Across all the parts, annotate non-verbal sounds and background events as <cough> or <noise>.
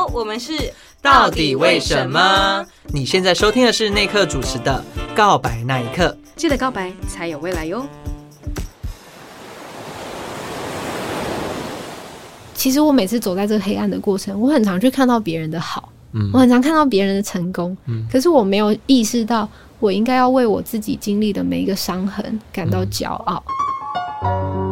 好，我们是到底为什么？你现在收听的是内克主持的《告白那一刻》，记得告白才有未来哟。其实我每次走在这个黑暗的过程，我很常去看到别人的好，嗯，我很常看到别人的成功，嗯，可是我没有意识到，我应该要为我自己经历的每一个伤痕感到骄傲。嗯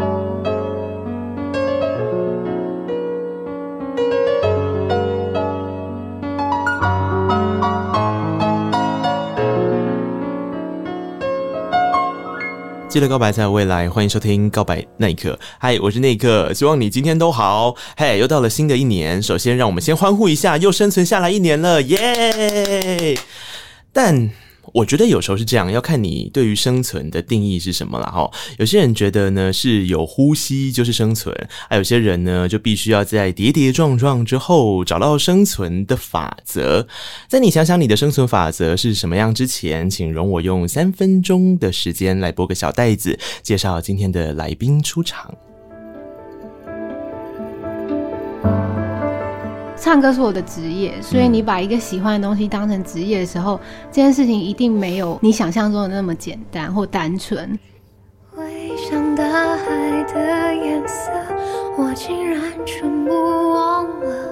记得告白才有未来，欢迎收听《告白那一刻》。嗨，我是那一刻，希望你今天都好。嘿，又到了新的一年，首先让我们先欢呼一下，又生存下来一年了，耶！但我觉得有时候是这样，要看你对于生存的定义是什么了哈。有些人觉得呢是有呼吸就是生存，还有些人呢就必须要在跌跌撞撞之后找到生存的法则。在你想想你的生存法则是什么样之前，请容我用三分钟的时间来拨个小袋子，介绍今天的来宾出场。唱歌是我的职业，所以你把一个喜欢的东西当成职业的时候，这件事情一定没有你想象中的那么简单或单纯。回想大海的颜色，我竟然全部忘了。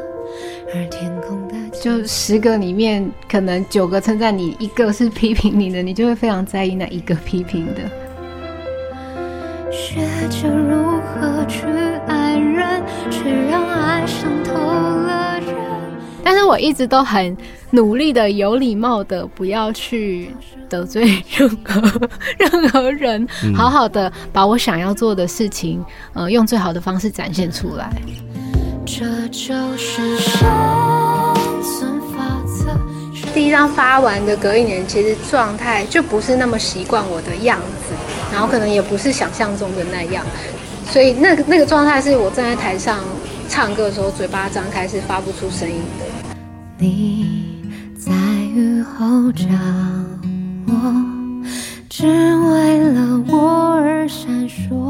而天空的就十个里面，可能九个称赞你，一个是批评你的，你就会非常在意那一个批评的。学着如何去爱人，却让爱伤透了人。但是我一直都很努力的、有礼貌的，不要去得罪任何 <laughs> 任何人，好好的把我想要做的事情，呃，用最好的方式展现出来。这就是生存法则。第一张发完的隔一年，其实状态就不是那么习惯我的样子，然后可能也不是想象中的那样，所以那个那个状态是我站在台上唱歌的时候，嘴巴张开是发不出声音的。你在雨后找我。只我，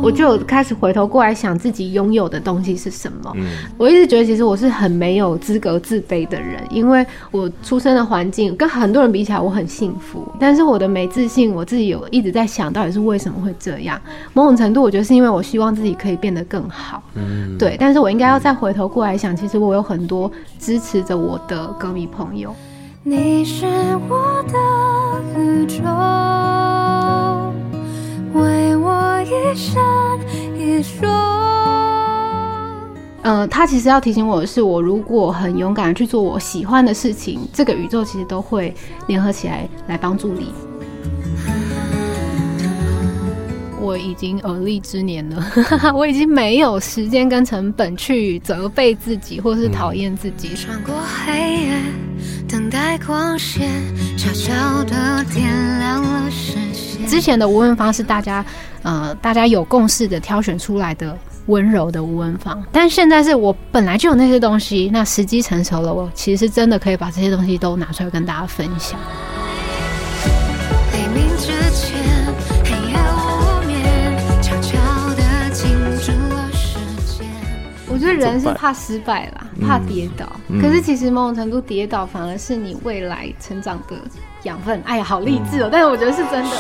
我就开始回头过来想自己拥有的东西是什么。嗯，我一直觉得其实我是很没有资格自卑的人，因为我出生的环境跟很多人比起来我很幸福，但是我的没自信，我自己有一直在想到底是为什么会这样。某种程度，我觉得是因为我希望自己可以变得更好。嗯，对，但是我应该要再回头过来想，其实我有很多支持着我的歌迷朋友。你是我的宇宙。为我一闪一说。呃，他其实要提醒我的是，我如果很勇敢的去做我喜欢的事情，这个宇宙其实都会联合起来来帮助你。我已经而立之年了，<laughs> 我已经没有时间跟成本去责备自己或是讨厌自己。穿过黑夜，等待光线，悄悄的点亮了视线。之前的吴文芳是大家呃大家有共识的挑选出来的温柔的吴文芳，但现在是我本来就有那些东西，那时机成熟了，我其实是真的可以把这些东西都拿出来跟大家分享。我觉得人是怕失败啦，怕跌倒。嗯、可是其实某种程度，跌倒反而是你未来成长的养分。哎呀，好励志哦！嗯、但是我觉得是真的。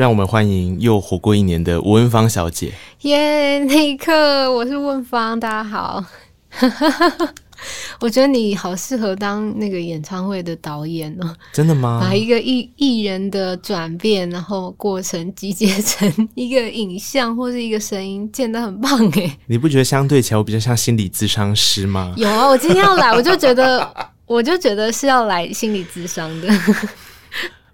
让我们欢迎又活过一年的吴文芳小姐。耶，那一刻，我是问芳，大家好。<laughs> 我觉得你好适合当那个演唱会的导演哦。真的吗？把一个艺艺人的转变，然后过程集结成一个影像或是一个声音，剪得很棒哎。你不觉得相对起来我比较像心理咨商师吗？有啊，我今天要来，我就觉得，我就觉得是要来心理咨商的。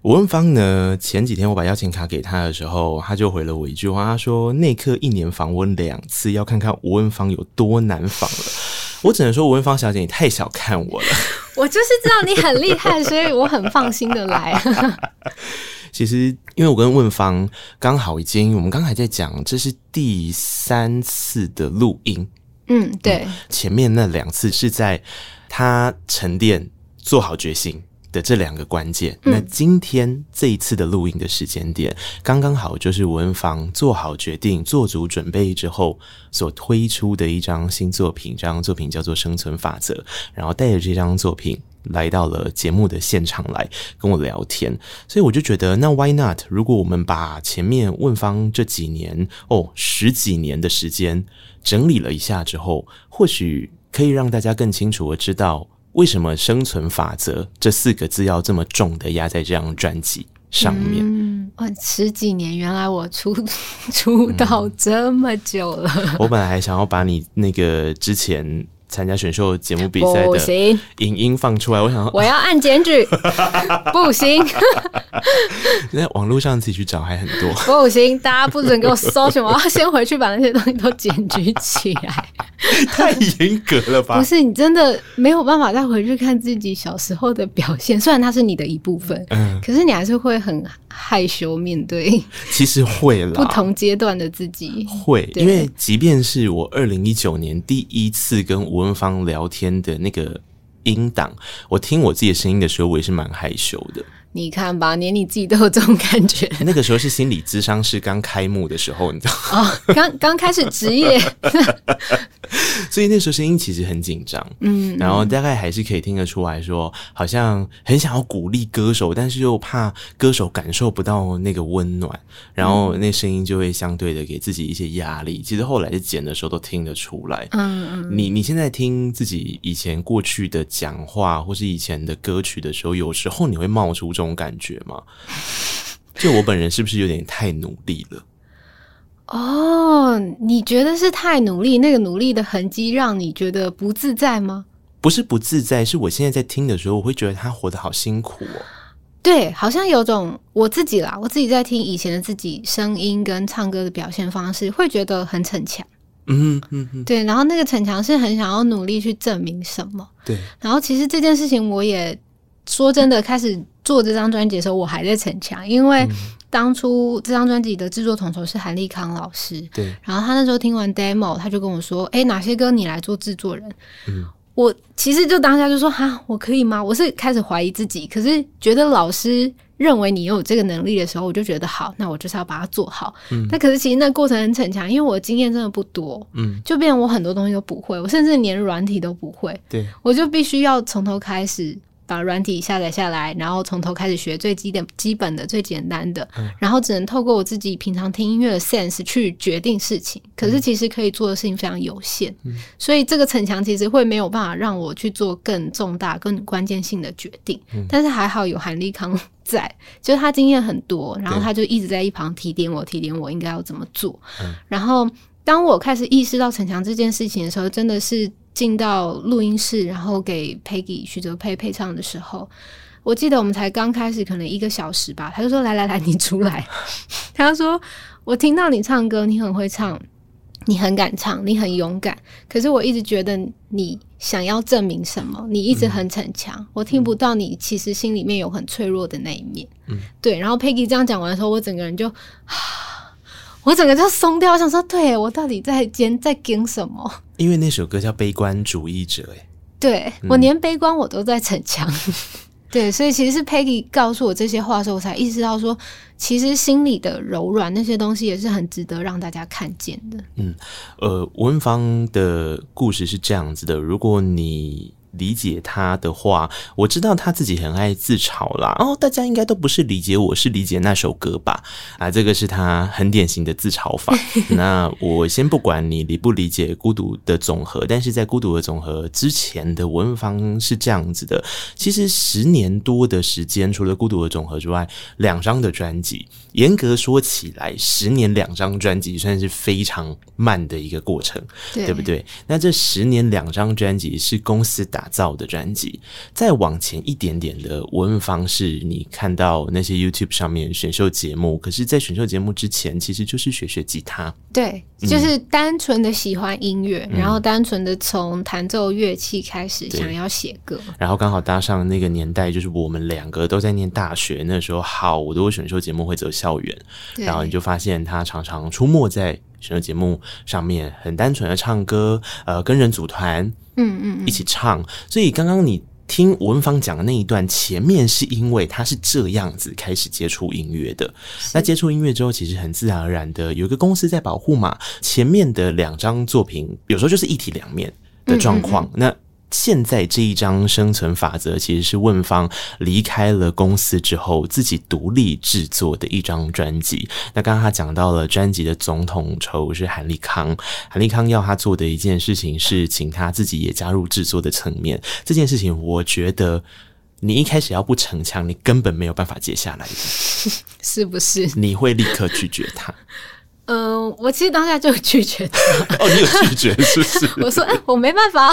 吴文芳呢？前几天我把邀请卡给他的时候，他就回了我一句话，他说：“内克一年访问两次，要看看吴文芳有多难访了。” <laughs> 我只能说，吴文芳小姐，你太小看我了。<laughs> 我就是知道你很厉害，所以我很放心的来。<laughs> 其实，因为我跟问方刚好已经，我们刚才在讲，这是第三次的录音。嗯，对。嗯，前面那两次是在他沉淀、做好决心的这两个关键。嗯，那今天这一次的录音的时间点，刚刚好就是文芳做好决定、做足准备之后所推出的一张新作品。这张作品叫做《生存法则》，然后带着这张作品来到了节目的现场来跟我聊天。所以我就觉得，那 Why not？如果我们把前面问方这几年哦十几年的时间整理了一下之后，或许可以让大家更清楚的知道。为什么“生存法则”这四个字要这么重的压在这张专辑上面？嗯，十几年，原来我出 <laughs> 出道这么久了。嗯。我本来还想要把你那个之前。参加选秀节目比赛的影音放出来，我想 <laughs> 我要按检举，<laughs> 不行。<laughs> 在网络上自己去找还很多，不行，大家不准给我搜寻，我要先回去把那些东西都检举起来。太严格了吧？不是，你真的没有办法再回去看自己小时候的表现，虽然它是你的一部分，嗯，可是你还是会很害羞面对。<laughs> 其实会了，不同阶段的自己会，因为即便是我二零一九年第一次跟吴文芳聊天的那个音档，我听我自己的声音的时候，我也是蛮害羞的。你看吧，连你自己都有这种感觉。<laughs> 那个时候是心理咨商是刚开幕的时候，你知道吗？哦，刚刚开始职业，<laughs> 所以那时候声音其实很紧张。嗯，然后大概还是可以听得出来说，好像很想要鼓励歌手，但是又怕歌手感受不到那个温暖，然后那声音就会相对的给自己一些压力。其实后来剪的时候都听得出来。嗯嗯，你你现在听自己以前过去的讲话或是以前的歌曲的时候，有时候你会冒出这种。种感觉吗？就我本人是不是有点太努力了？哦，你觉得是太努力？那个努力的痕迹让你觉得不自在吗？不是不自在，是我现在在听的时候，我会觉得他活得好辛苦哦。对，好像有种我自己啦，我自己在听以前的自己声音跟唱歌的表现方式，会觉得很逞强。嗯嗯嗯，对。然后那个逞强是很想要努力去证明什么？对。然后其实这件事情，我也说真的开始。做这张专辑的时候，我还在逞强，因为当初这张专辑的制作统筹是韩立康老师。对，然后他那时候听完 demo，他就跟我说：“哎，哪些歌你来做制作人？”嗯，我其实就当下就说：“哈，我可以吗？”我是开始怀疑自己，可是觉得老师认为你有这个能力的时候，我就觉得好，那我就是要把它做好。嗯，那可是其实那过程很逞强，因为我的经验真的不多。嗯，就变成我很多东西都不会，我甚至连软体都不会。对，我就必须要从头开始。把软体下载下来，然后从头开始学最基的、基本的、最简单的，嗯，然后只能透过我自己平常听音乐的 sense 去决定事情。可是其实可以做的事情非常有限，嗯，所以这个逞强其实会没有办法让我去做更重大、更关键性的决定。嗯，但是还好有韩立康 <laughs> 在，就是他经验很多，然后他就一直在一旁提点我、提点我应该要怎么做。嗯，然后当我开始意识到逞强这件事情的时候，真的是。进到录音室，然后给 Peggy 许哲佩配唱的时候，我记得我们才刚开始，可能一个小时吧。他就说：“来来来，你出来。<laughs> ”他说：“我听到你唱歌，你很会唱，你很敢唱，你很勇敢。可是我一直觉得你想要证明什么？你一直很逞强，嗯，我听不到你其实心里面有很脆弱的那一面。”嗯，对。然后 Peggy 这样讲完的时候，我整个人就。我整个就松掉，我想说，对，我到底在坚在跟什么？因为那首歌叫《悲观主义者》哎，对，我连悲观我都在逞强，<laughs> 对，所以其实是 Peggy 告诉我这些话的时候，我才意识到说，其实心里的柔软那些东西也是很值得让大家看见的。嗯，呃，文芳的故事是这样子的，如果你。理解他的话，我知道他自己很爱自嘲啦。哦，大家应该都不是理解我，是理解那首歌吧？啊，这个是他很典型的自嘲法。<laughs> 那我先不管你理不理解《孤独的总和》，但是在《孤独的总和》之前的文芳是这样子的。其实十年多的时间，除了《孤独的总和》之外，两张的专辑，严格说起来，十年两张专辑算是非常慢的一个过程，对，对不对？那这十年两张专辑是公司打打造的专辑。再往前一点点的文方式，你看到那些 YouTube 上面选秀节目，可是，在选秀节目之前，其实就是学学吉他。对，就是单纯的喜欢音乐，嗯、然后单纯的从弹奏乐器开始想要写歌，然后刚好搭上那个年代，就是我们两个都在念大学，那时候好多选秀节目会走校园，然后你就发现他常常出没在选秀节目上面，很单纯的唱歌，呃，跟人组团，嗯嗯，一起唱。所以刚刚你听吴文芳讲的那一段，前面是因为他是这样子开始接触音乐的，那接触音乐之后，其实很自然而然的有一个公司在保护嘛，前面的两张作品有时候就是一体两面的状况，嗯嗯嗯那。现在这一张生存法则，其实是问方离开了公司之后自己独立制作的一张专辑。那刚刚他讲到了专辑的总统筹是韩立康，韩立康要他做的一件事情是请他自己也加入制作的层面。这件事情，我觉得你一开始要不逞强，你根本没有办法接下来的，<laughs> 是不是？你会立刻拒绝他。嗯、呃，我其实当下就拒绝他。哦，你有拒绝是不是？<laughs> 我说，哎、欸，我没办法。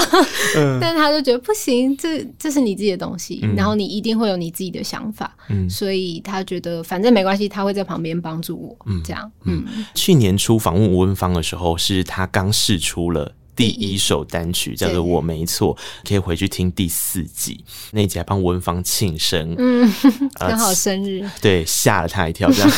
嗯，<laughs> 但是他就觉得不行，这这是你自己的东西，嗯、然后你一定会有你自己的想法。嗯，所以他觉得反正没关系，他会在旁边帮助我。嗯，这样。嗯，嗯去年初访问吴文芳的时候，是他刚试出了。第一首单曲叫做《我没错》，可以回去听第四集那一集，还帮文芳庆生，嗯，刚好生日，呃、对，吓了他一跳。这样，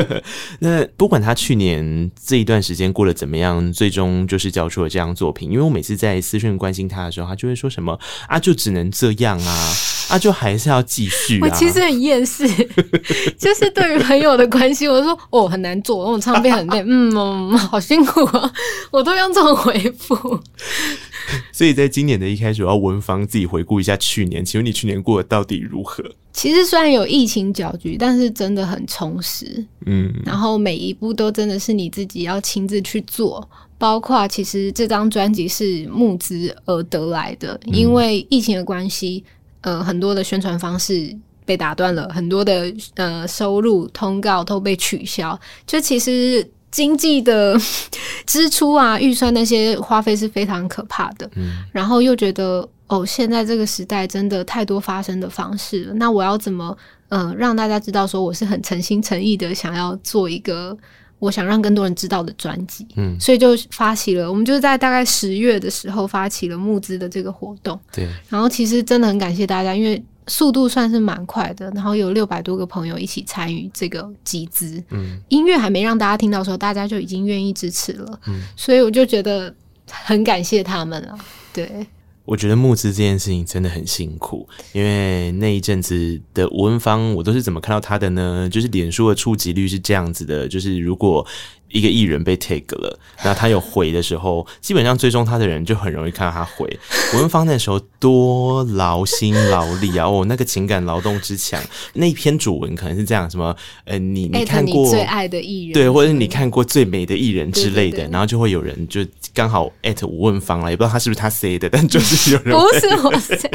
<laughs> 那不管他去年这一段时间过得怎么样，最终就是交出了这张作品。因为我每次在私讯关心他的时候，他就会说什么啊，就只能这样啊，啊，就还是要继续、啊。我其实很厌世，<laughs> 就是对于朋友的关系，我说哦，很难做，那种唱片很累，嗯，嗯，好辛苦啊，我都用这种回复。<laughs> 所以，在今年的一开始，我要文芳自己回顾一下去年。请问你去年过得到底如何？其实虽然有疫情搅局，但是真的很充实。嗯，然后每一步都真的是你自己要亲自去做，包括其实这张专辑是募资而得来的，因为疫情的关系，呃，很多的宣传方式被打断了，很多的呃收入通告都被取消。就其实。经济的 <laughs> 支出啊，预算那些花费是非常可怕的。嗯，然后又觉得哦，现在这个时代真的太多发声的方式了。那我要怎么嗯、呃、让大家知道说我是很诚心诚意的想要做一个我想让更多人知道的专辑？嗯，所以就发起了，我们就在大概十月的时候发起了募资的这个活动。对，然后其实真的很感谢大家，因为。速度算是蛮快的，然后有六百多个朋友一起参与这个集资。嗯，音乐还没让大家听到的时候，大家就已经愿意支持了。嗯，所以我就觉得很感谢他们了。对，我觉得募资这件事情真的很辛苦，因为那一阵子的吴文芳，我都是怎么看到他的呢？就是脸书的触及率是这样子的，就是如果。一个艺人被 take 了，然后他有回的时候，基本上追踪他的人就很容易看到他回。吴文芳那时候多劳心劳力啊！哦，那个情感劳动之强，那一篇主文可能是这样：什么呃，你你看过你最爱的艺人，对，或者你看过最美的艺人之类的，然后就会有人就刚好艾特吴文芳了，也不知道他是不是他 say 的，但就是有人不是我 say，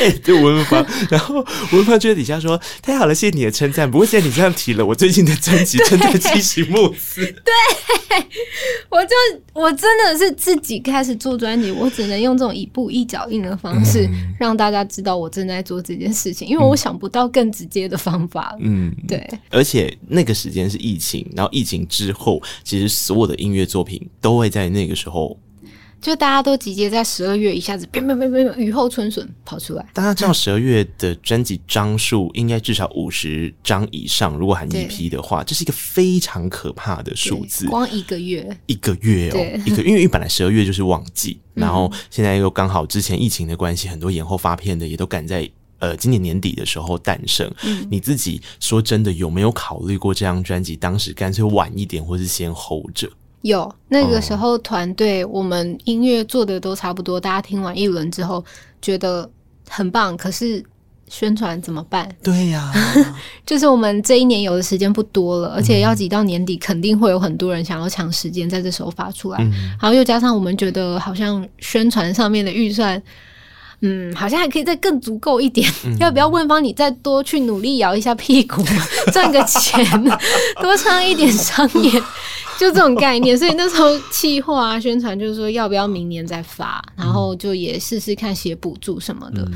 哎，对吴文芳，然后吴文芳就在底下说：“太好了，谢谢你的称赞。不过现在你这样提了，我最近的专辑正在进行募资。”对。<laughs> 我就我真的是自己开始做专辑，我只能用这种一步一脚印的方式让大家知道我正在做这件事情，因为我想不到更直接的方法。嗯，对。而且那个时间是疫情，然后疫情之后，其实所有的音乐作品都会在那个时候。就大家都集结在十二月，一下子变变变变雨后春笋跑出来。大家知道十二月的专辑张数应该至少五十张以上，如果含 EP 的话，这是一个非常可怕的数字。光一个月，一个月哦，一个，因为本来十二月就是旺季，然后现在又刚好之前疫情的关系，很多延后发片的也都赶在呃今年年底的时候诞生。嗯，你自己说真的有没有考虑过这张专辑当时干脆晚一点，或是先 hold 着？有那个时候，团队我们音乐做的都差不多，大家听完一轮之后觉得很棒，可是宣传怎么办？对呀，<laughs> 就是我们这一年有的时间不多了，而且要挤到年底，肯定会有很多人想要抢时间在这时候发出来，然后又加上我们觉得好像宣传上面的预算，嗯，好像还可以再更足够一点，<laughs> 要不要问方你再多去努力摇一下屁股，赚个钱，<laughs> 多唱一点商演。就这种概念。所以那时候企划啊、宣传就是说要不要明年再发，然后就也试试看写补助什么的。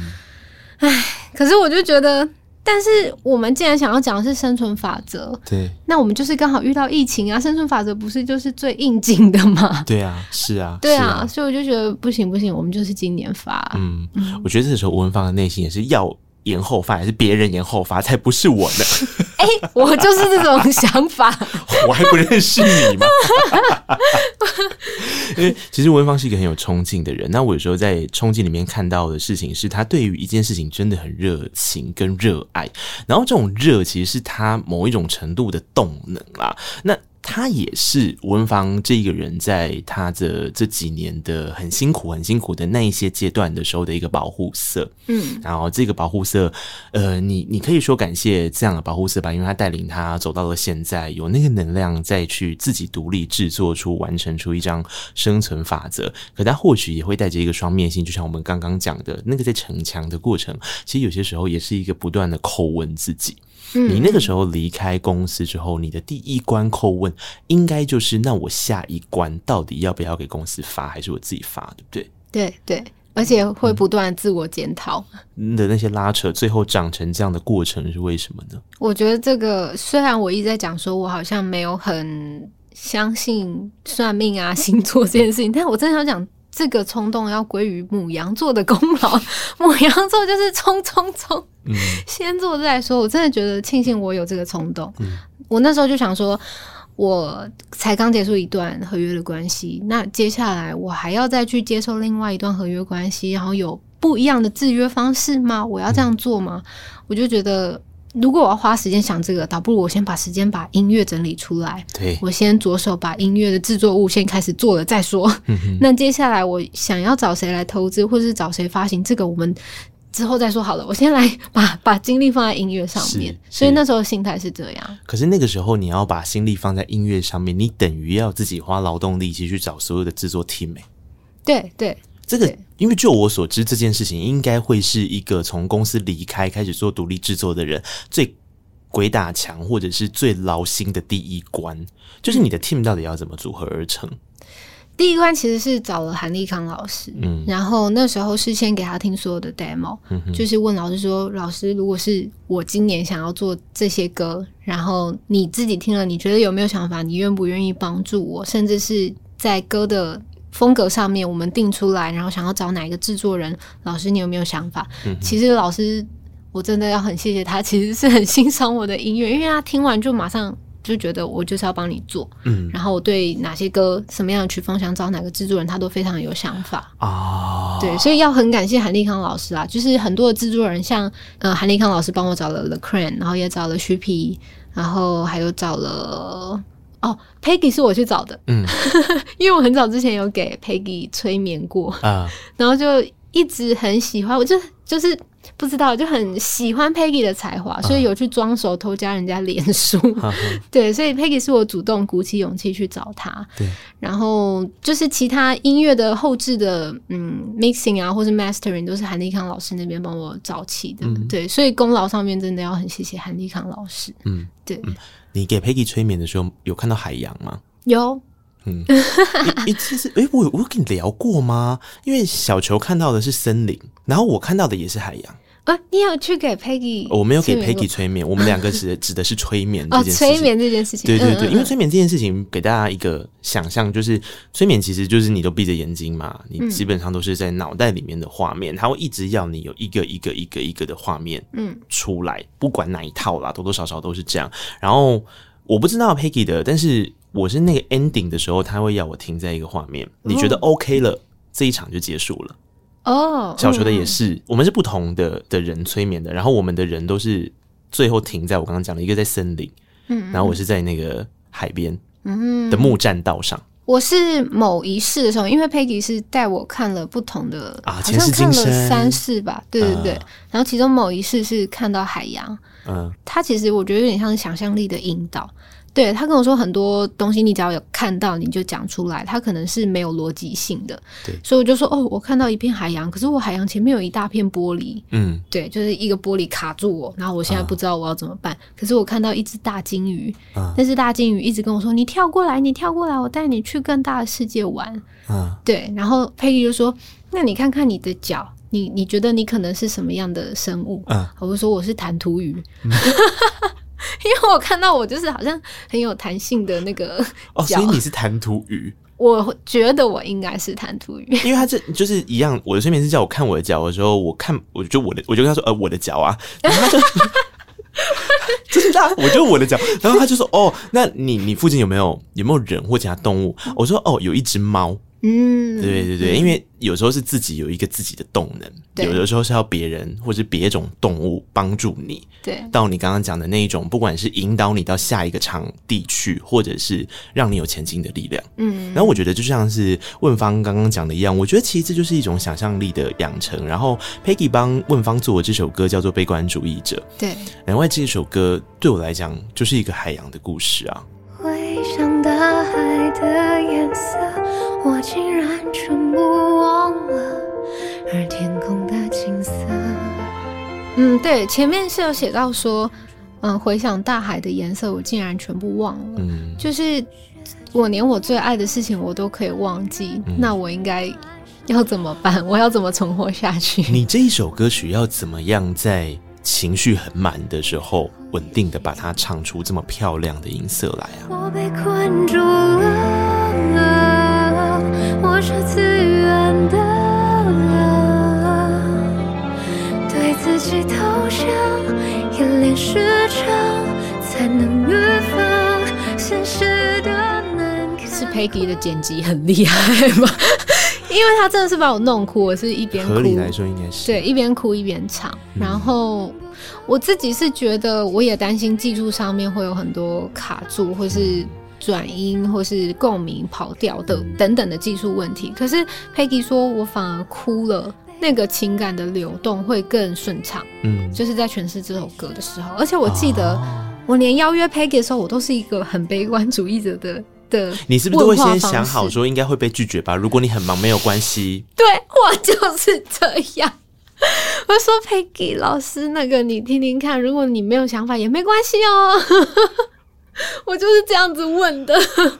哎、嗯，可是我就觉得。但是我们既然想要讲的是生存法则，对，那我们就是刚好遇到疫情啊，生存法则不是就是最应景的吗？对啊，是啊，<laughs> 对啊，啊所以我就觉得不行不行，我们就是今年发。嗯，嗯我觉得这时候吴文芳的内心也是要延后发，还是别人延后发，才不是我呢？哎、欸，我就是这种想法，<laughs> 我还不认识你吗？<laughs> 因为其实文芳是一个很有冲劲的人，那我有时候在冲劲里面看到的事情是，他对于一件事情真的很热情跟热爱，然后这种热其实是他某一种程度的动能啦。那他也是文芳这一个人，在他的这几年的很辛苦、很辛苦的那一些阶段的时候的一个保护色。嗯，然后这个保护色，呃，你你可以说感谢这样的保护色吧，因为他带领他走到了现在，有那个能量再去自己独立制作出、完成出一张生存法则。可他或许也会带着一个双面性，就像我们刚刚讲的那个在逞强的过程，其实有些时候也是一个不断的叩问自己。你那个时候离开公司之后，你的第一关叩问，应该就是那我下一关到底要不要给公司发，还是我自己发，对不对？对对，而且会不断自我检讨的那些拉扯，最后长成这样的过程是为什么呢？我觉得这个虽然我一直在讲说，我好像没有很相信算命啊、星座这件事情，但我真的想讲。这个冲动要归于母羊座的功劳，<laughs> 母羊座就是冲冲冲，嗯、先做再说。我真的觉得庆幸我有这个冲动。嗯、我那时候就想说，我才刚结束一段合约的关系，那接下来我还要再去接受另外一段合约关系，然后有不一样的制约方式吗？我要这样做吗？嗯、我就觉得。如果我要花时间想这个，倒不如我先把时间把音乐整理出来。对，我先着手把音乐的制作物先开始做了再说。嗯、那接下来我想要找谁来投资，或是找谁发行，这个我们之后再说好了。我先来把 <laughs> 把精力放在音乐上面。所以那时候心态是这样。可是那个时候你要把心力放在音乐上面，你等于要自己花劳动力气去找所有的制作 team。对对。这个，因为就我所知，这件事情应该会是一个从公司离开开始做独立制作的人最鬼打墙，或者是最劳心的第一关，就是你的 team 到底要怎么组合而成？第一关其实是找了韩立康老师，嗯，然后那时候是先给他听所有的 demo，嗯，就是问老师说：“老师，如果是我今年想要做这些歌，然后你自己听了，你觉得有没有想法？你愿不愿意帮助我？甚至是在歌的。”风格上面我们定出来，然后想要找哪一个制作人，老师你有没有想法？嗯、其实老师我真的要很谢谢他，其实是很欣赏我的音乐，因为他听完就马上就觉得我就是要帮你做，嗯，然后我对哪些歌什么样的曲风想找哪个制作人，他都非常有想法啊。对，所以要很感谢韩立康老师啊，就是很多的制作人像呃韩立康老师帮我找了 The Crane，然后也找了徐皮，然后还有找了。哦，Peggy 是我去找的，嗯，<laughs> 因为我很早之前有给 Peggy 催眠过。啊，然后就一直很喜欢，我就就是不知道，就很喜欢 Peggy 的才华，所以有去装熟偷加人家脸书，啊、<laughs> 对，所以 Peggy 是我主动鼓起勇气去找他，对，然后就是其他音乐的后置的，嗯，mixing 啊，或是 mastering 都是韩立康老师那边帮我找齐的，嗯、对，所以功劳上面真的要很谢谢韩立康老师，嗯，对。嗯你给 Peggy 催眠的时候有看到海洋吗？有，嗯，一次是，诶，我我有跟你聊过吗？因为小球看到的是森林，然后我看到的也是海洋。啊，你有去给 Peggy？我没有给 Peggy 催眠，我们两个指 <laughs> 指的是催眠这件事情。哦，催眠这件事情，对对对，因为催眠这件事情给大家一个想象，就是催眠其实就是你都闭着眼睛嘛，你基本上都是在脑袋里面的画面，它会一直要你有一个一个一个一个的画面，嗯，出来，不管哪一套啦，多多少少都是这样。然后我不知道 Peggy 的，但是我是那个 ending 的时候，他会要我停在一个画面，你觉得 OK 了，这一场就结束了。哦，oh, 小球的也是，嗯、我们是不同的的人催眠的，然后我们的人都是最后停在我刚刚讲的一个在森林，嗯，然后我是在那个海边，嗯。的木栈道上。我是某一世的时候，因为 Peggy 是带我看了不同的啊，好像看了三世吧，对对对，啊、然后其中某一世是看到海洋，嗯，它其实我觉得有点像是想象力的引导。对，他跟我说很多东西，你只要有看到你就讲出来，他可能是没有逻辑性的。对，所以我就说哦，我看到一片海洋，可是我海洋前面有一大片玻璃。嗯，对，就是一个玻璃卡住我，然后我现在不知道我要怎么办。啊、可是我看到一只大金鱼，那只、啊、大金鱼一直跟我说：“你跳过来，你跳过来，我带你去更大的世界玩。”啊，对。然后佩仪就说：“那你看看你的脚，你你觉得你可能是什么样的生物？”啊，我就说我是弹涂鱼。嗯因为我看到我就是好像很有弹性的那个哦，所以你是弹涂鱼？我觉得我应该是弹涂鱼，因为他这就是一样。我的睡眠是叫我看我的脚的时候，我看我就我的，我就跟他说呃我的脚啊，然后他就 <laughs> 真的，我就我的脚，然后他就说哦，那你你附近有没有有没有人或其他动物？我说哦，有一只猫。嗯，对对对，因为有时候是自己有一个自己的动能，有的时候是要别人或是别种动物帮助你，对，到你刚刚讲的那一种，不管是引导你到下一个场地去，或者是让你有前进的力量，嗯，然后我觉得就像是问方刚刚讲的一样，我觉得其实这就是一种想象力的养成。然后 Peggy 帮问方做的这首歌叫做《悲观主义者》，对，另外这首歌对我来讲就是一个海洋的故事啊。回想大海的颜色，我竟然全部忘了，而天空的景色。嗯，对，前面是有写到说，嗯，回想大海的颜色，我竟然全部忘了。嗯，就是我连我最爱的事情我都可以忘记，嗯、那我应该要怎么办？<laughs> 我要怎么存活下去？你这一首歌曲要怎么样在情绪很满的时候，稳定的把它唱出这么漂亮的音色来啊！我被困住了，我是自愿的，对自己投降，演练时长，才能预防现实的难看。是 Peggy 的剪辑很厉害吗？<laughs> 因为他真的是把我弄哭，我是一边哭，合理来说应该是对，一边哭一边唱。嗯、然后我自己是觉得，我也担心技术上面会有很多卡住，或是转音，或是共鸣跑调的等等的技术问题。可是 Peggy 说我反而哭了，那个情感的流动会更顺畅。嗯，就是在诠释这首歌的时候，而且我记得我连邀约 Peggy 的时候，我都是一个很悲观主义者的。你是不是都会先想好说应该会被拒绝吧？如果你很忙没有关系。对，我就是这样。<laughs> 我说 Peggy 老师，那个你听听看，如果你没有想法也没关系哦。<laughs> 我就是这样子问的。<laughs>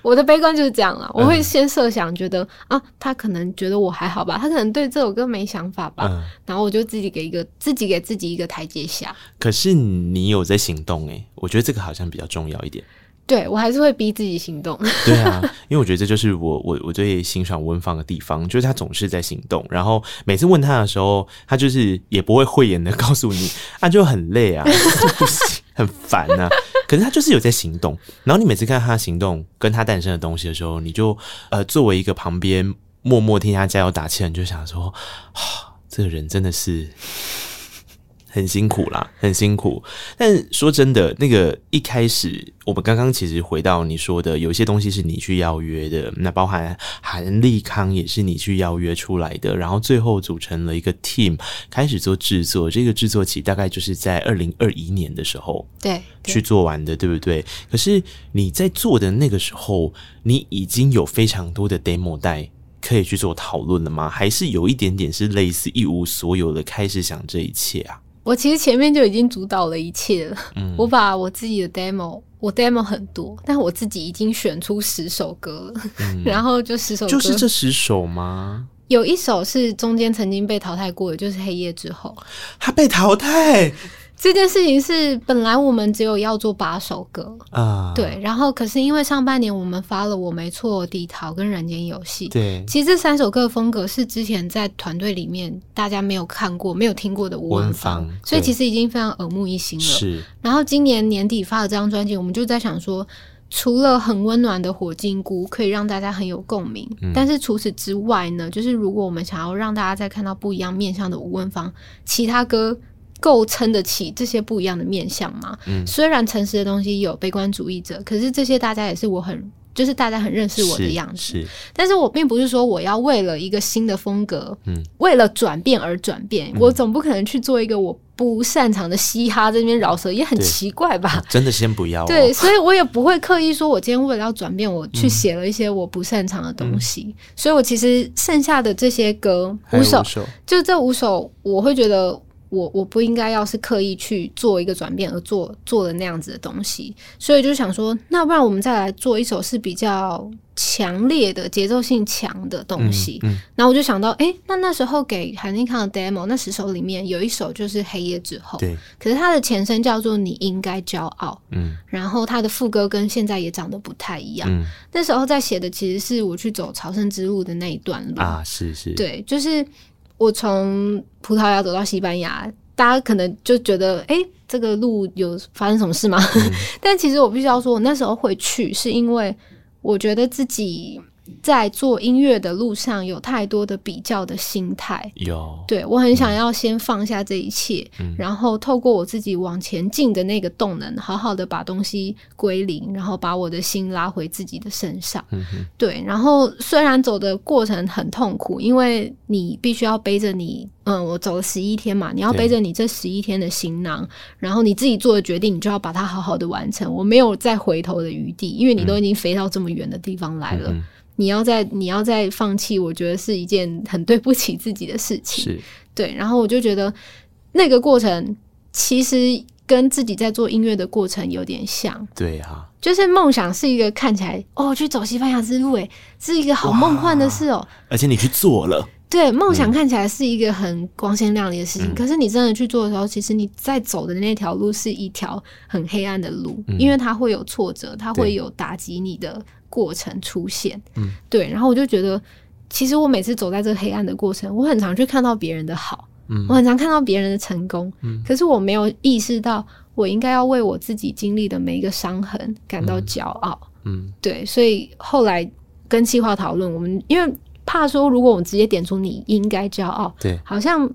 我的悲观就是这样了，我会先设想，觉得、嗯、啊，他可能觉得我还好吧，他可能对这首歌没想法吧，嗯、然后我就自己给一个自己给自己一个台阶下。可是你有在行动诶，我觉得这个好像比较重要一点。对，我还是会逼自己行动。<laughs> 对啊，因为我觉得这就是我我我最欣赏温芳的地方，就是他总是在行动。然后每次问他的时候，他就是也不会讳言的告诉你，啊，就很累啊，就不行，很烦啊。可是他就是有在行动。然后你每次看到他行动跟他诞生的东西的时候，你就呃作为一个旁边默默替他加油打气，你就想说，啊，这个人真的是。很辛苦啦，很辛苦。但说真的，那个一开始，我们刚刚其实回到你说的，有些东西是你去邀约的，那包含韩立康也是你去邀约出来的，然后最后组成了一个 team，开始做制作。这个制作期大概就是在二零二一年的时候，对，去做完的，对不对？可是你在做的那个时候，你已经有非常多的 demo 带可以去做讨论了吗？还是有一点点是类似一无所有的开始想这一切啊？我其实前面就已经主导了一切了。嗯，我把我自己的 demo，我 demo 很多，但我自己已经选出十首歌了。嗯，<laughs> 然后就十首歌，就是这十首吗？有一首是中间曾经被淘汰过的，就是《黑夜之后》。他被淘汰。这件事情是本来我们只有要做八首歌啊，对，然后可是因为上半年我们发了我没错、低潮跟人间游戏，对，其实这三首歌的风格是之前在团队里面大家没有看过、没有听过的吴文芳，所以其实已经非常耳目一新了。是，然后今年年底发了这张专辑，我们就在想说，除了很温暖的火金菇可以让大家很有共鸣，嗯、但是除此之外呢，就是如果我们想要让大家再看到不一样面向的吴文芳，其他歌。够撑得起这些不一样的面相吗？嗯，虽然诚实的东西有悲观主义者，可是这些大家也是我很就是大家很认识我的样子。是，是但是我并不是说我要为了一个新的风格，嗯，为了转变而转变。我总不可能去做一个我不擅长的嘻哈，这边饶舌也很奇怪吧？<laughs> 真的先不要、哦。对，所以我也不会刻意说，我今天为了要转变，我去写了一些我不擅长的东西。嗯、所以我其实剩下的这些歌五首，就这五首，我会觉得。我我不应该要是刻意去做一个转变而做做的那样子的东西，所以就想说，那不然我们再来做一首是比较强烈的节奏性强的东西。嗯，嗯，然后我就想到，哎、欸，那那时候给韩尼康的 demo 那十首里面有一首就是《黑夜之后》，对，可是它的前身叫做《你应该骄傲》，嗯，然后它的副歌跟现在也长得不太一样。嗯，那时候在写的其实是我去走朝圣之路的那一段路啊，是是，对，就是。我从葡萄牙走到西班牙，大家可能就觉得，哎、欸，这个路有发生什么事吗？嗯、<laughs> 但其实我必须要说，我那时候会去，是因为我觉得自己。在做音乐的路上，有太多的比较的心态。有，对，我很想要先放下这一切，嗯、然后透过我自己往前进的那个动能，好好的把东西归零，然后把我的心拉回自己的身上。嗯，对。然后虽然走的过程很痛苦，因为你必须要背着你，嗯，我走了十一天嘛，你要背着你这十一天的行囊，然后你自己做的决定，你就要把它好好的完成。我没有再回头的余地，因为你都已经飞到这么远的地方来了。嗯你要再你要再放弃，我觉得是一件很对不起自己的事情。是，对。然后我就觉得那个过程其实跟自己在做音乐的过程有点像。对啊，就是梦想是一个看起来哦，去走西班牙之路，诶，是一个好梦幻的事哦。而且你去做了。对，梦想看起来是一个很光鲜亮丽的事情，嗯，可是你真的去做的时候，其实你在走的那条路是一条很黑暗的路，嗯，因为它会有挫折，它会有打击你的过程出现。嗯，对。然后我就觉得，其实我每次走在这个黑暗的过程，我很常去看到别人的好，嗯，我很常看到别人的成功，嗯，可是我没有意识到，我应该要为我自己经历的每一个伤痕感到骄傲。嗯，对。所以后来跟企划讨论，我们因为。怕说，如果我们直接点出你应该骄傲，对，好像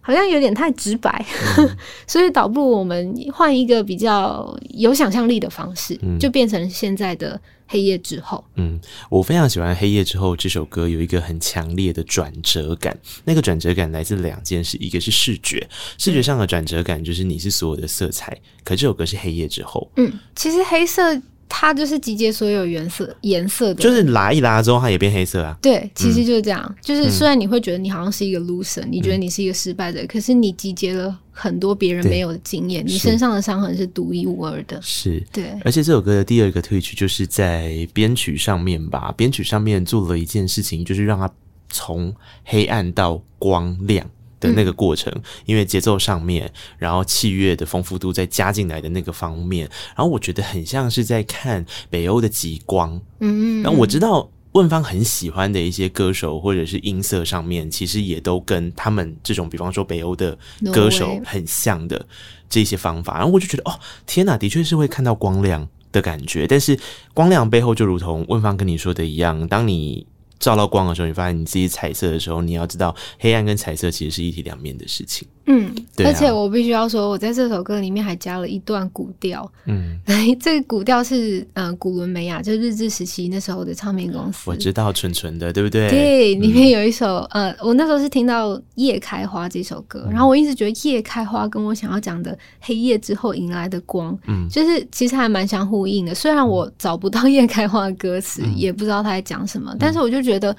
好像有点太直白，嗯、<laughs> 所以倒不如我们换一个比较有想象力的方式，嗯，就变成现在的黑夜之后。嗯，我非常喜欢《黑夜之后》这首歌，有一个很强烈的转折感。那个转折感来自两件事，一个是视觉，视觉上的转折感就是你是所有的色彩，可这首歌是黑夜之后。嗯，其实黑色。它就是集结所有颜色颜色的，就是拉一拉之后，它也变黑色啊。对，其实就是这样。嗯、就是虽然你会觉得你好像是一个 loser，、嗯、你觉得你是一个失败者，可是你集结了很多别人没有的经验，你身上的伤痕是独一无二的。是，对。而且这首歌的第二个推曲就是在编曲上面吧，编曲上面做了一件事情，就是让它从黑暗到光亮。的那个过程，嗯、因为节奏上面，然后器乐的丰富度再加进来的那个方面，然后我觉得很像是在看北欧的极光。嗯，嗯，嗯，然后我知道问方很喜欢的一些歌手或者是音色上面，其实也都跟他们这种，比方说北欧的歌手很像的这些方法。然后我就觉得，哦，天哪，的确是会看到光亮的感觉。但是光亮背后，就如同问方跟你说的一样，当你。照到光的时候，你发现你自己彩色的时候，你要知道黑暗跟彩色其实是一体两面的事情。嗯，对啊，而且我必须要说，我在这首歌里面还加了一段古调。嗯，<laughs> 这个古调是呃古伦美亚，就是日治时期那时候的唱片公司。我知道纯纯的，对不对？对，里面有一首、嗯、呃，我那时候是听到《夜开花》这首歌，然后我一直觉得《夜开花》跟我想要讲的黑夜之后迎来的光，嗯，就是其实还蛮相呼应的。虽然我找不到《夜开花》的歌词，嗯，也不知道他在讲什么，但是我就觉得。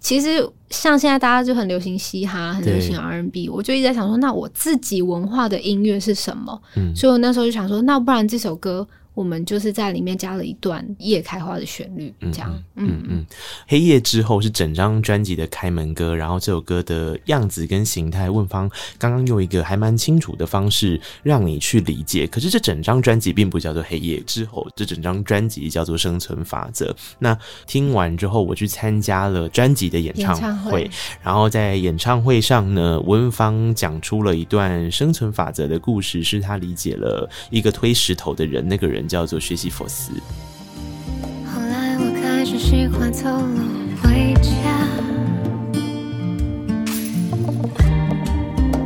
其实像现在大家就很流行嘻哈，很流行 R&B，我就一直在想说，那我自己文化的音乐是什么？嗯，所以我那时候就想说，那不然这首歌。我们就是在里面加了一段夜开花的旋律，这样，嗯嗯，嗯，黑夜之后是整张专辑的开门歌，然后这首歌的样子跟形态，问方刚刚用一个还蛮清楚的方式让你去理解。可是这整张专辑并不叫做黑夜之后，这整张专辑叫做生存法则。那听完之后，我去参加了专辑的演唱会，然后在演唱会上呢，问方讲出了一段生存法则的故事，是他理解了一个推石头的人，那个人。叫做薛西弗斯。后来我开始喜欢走路回家，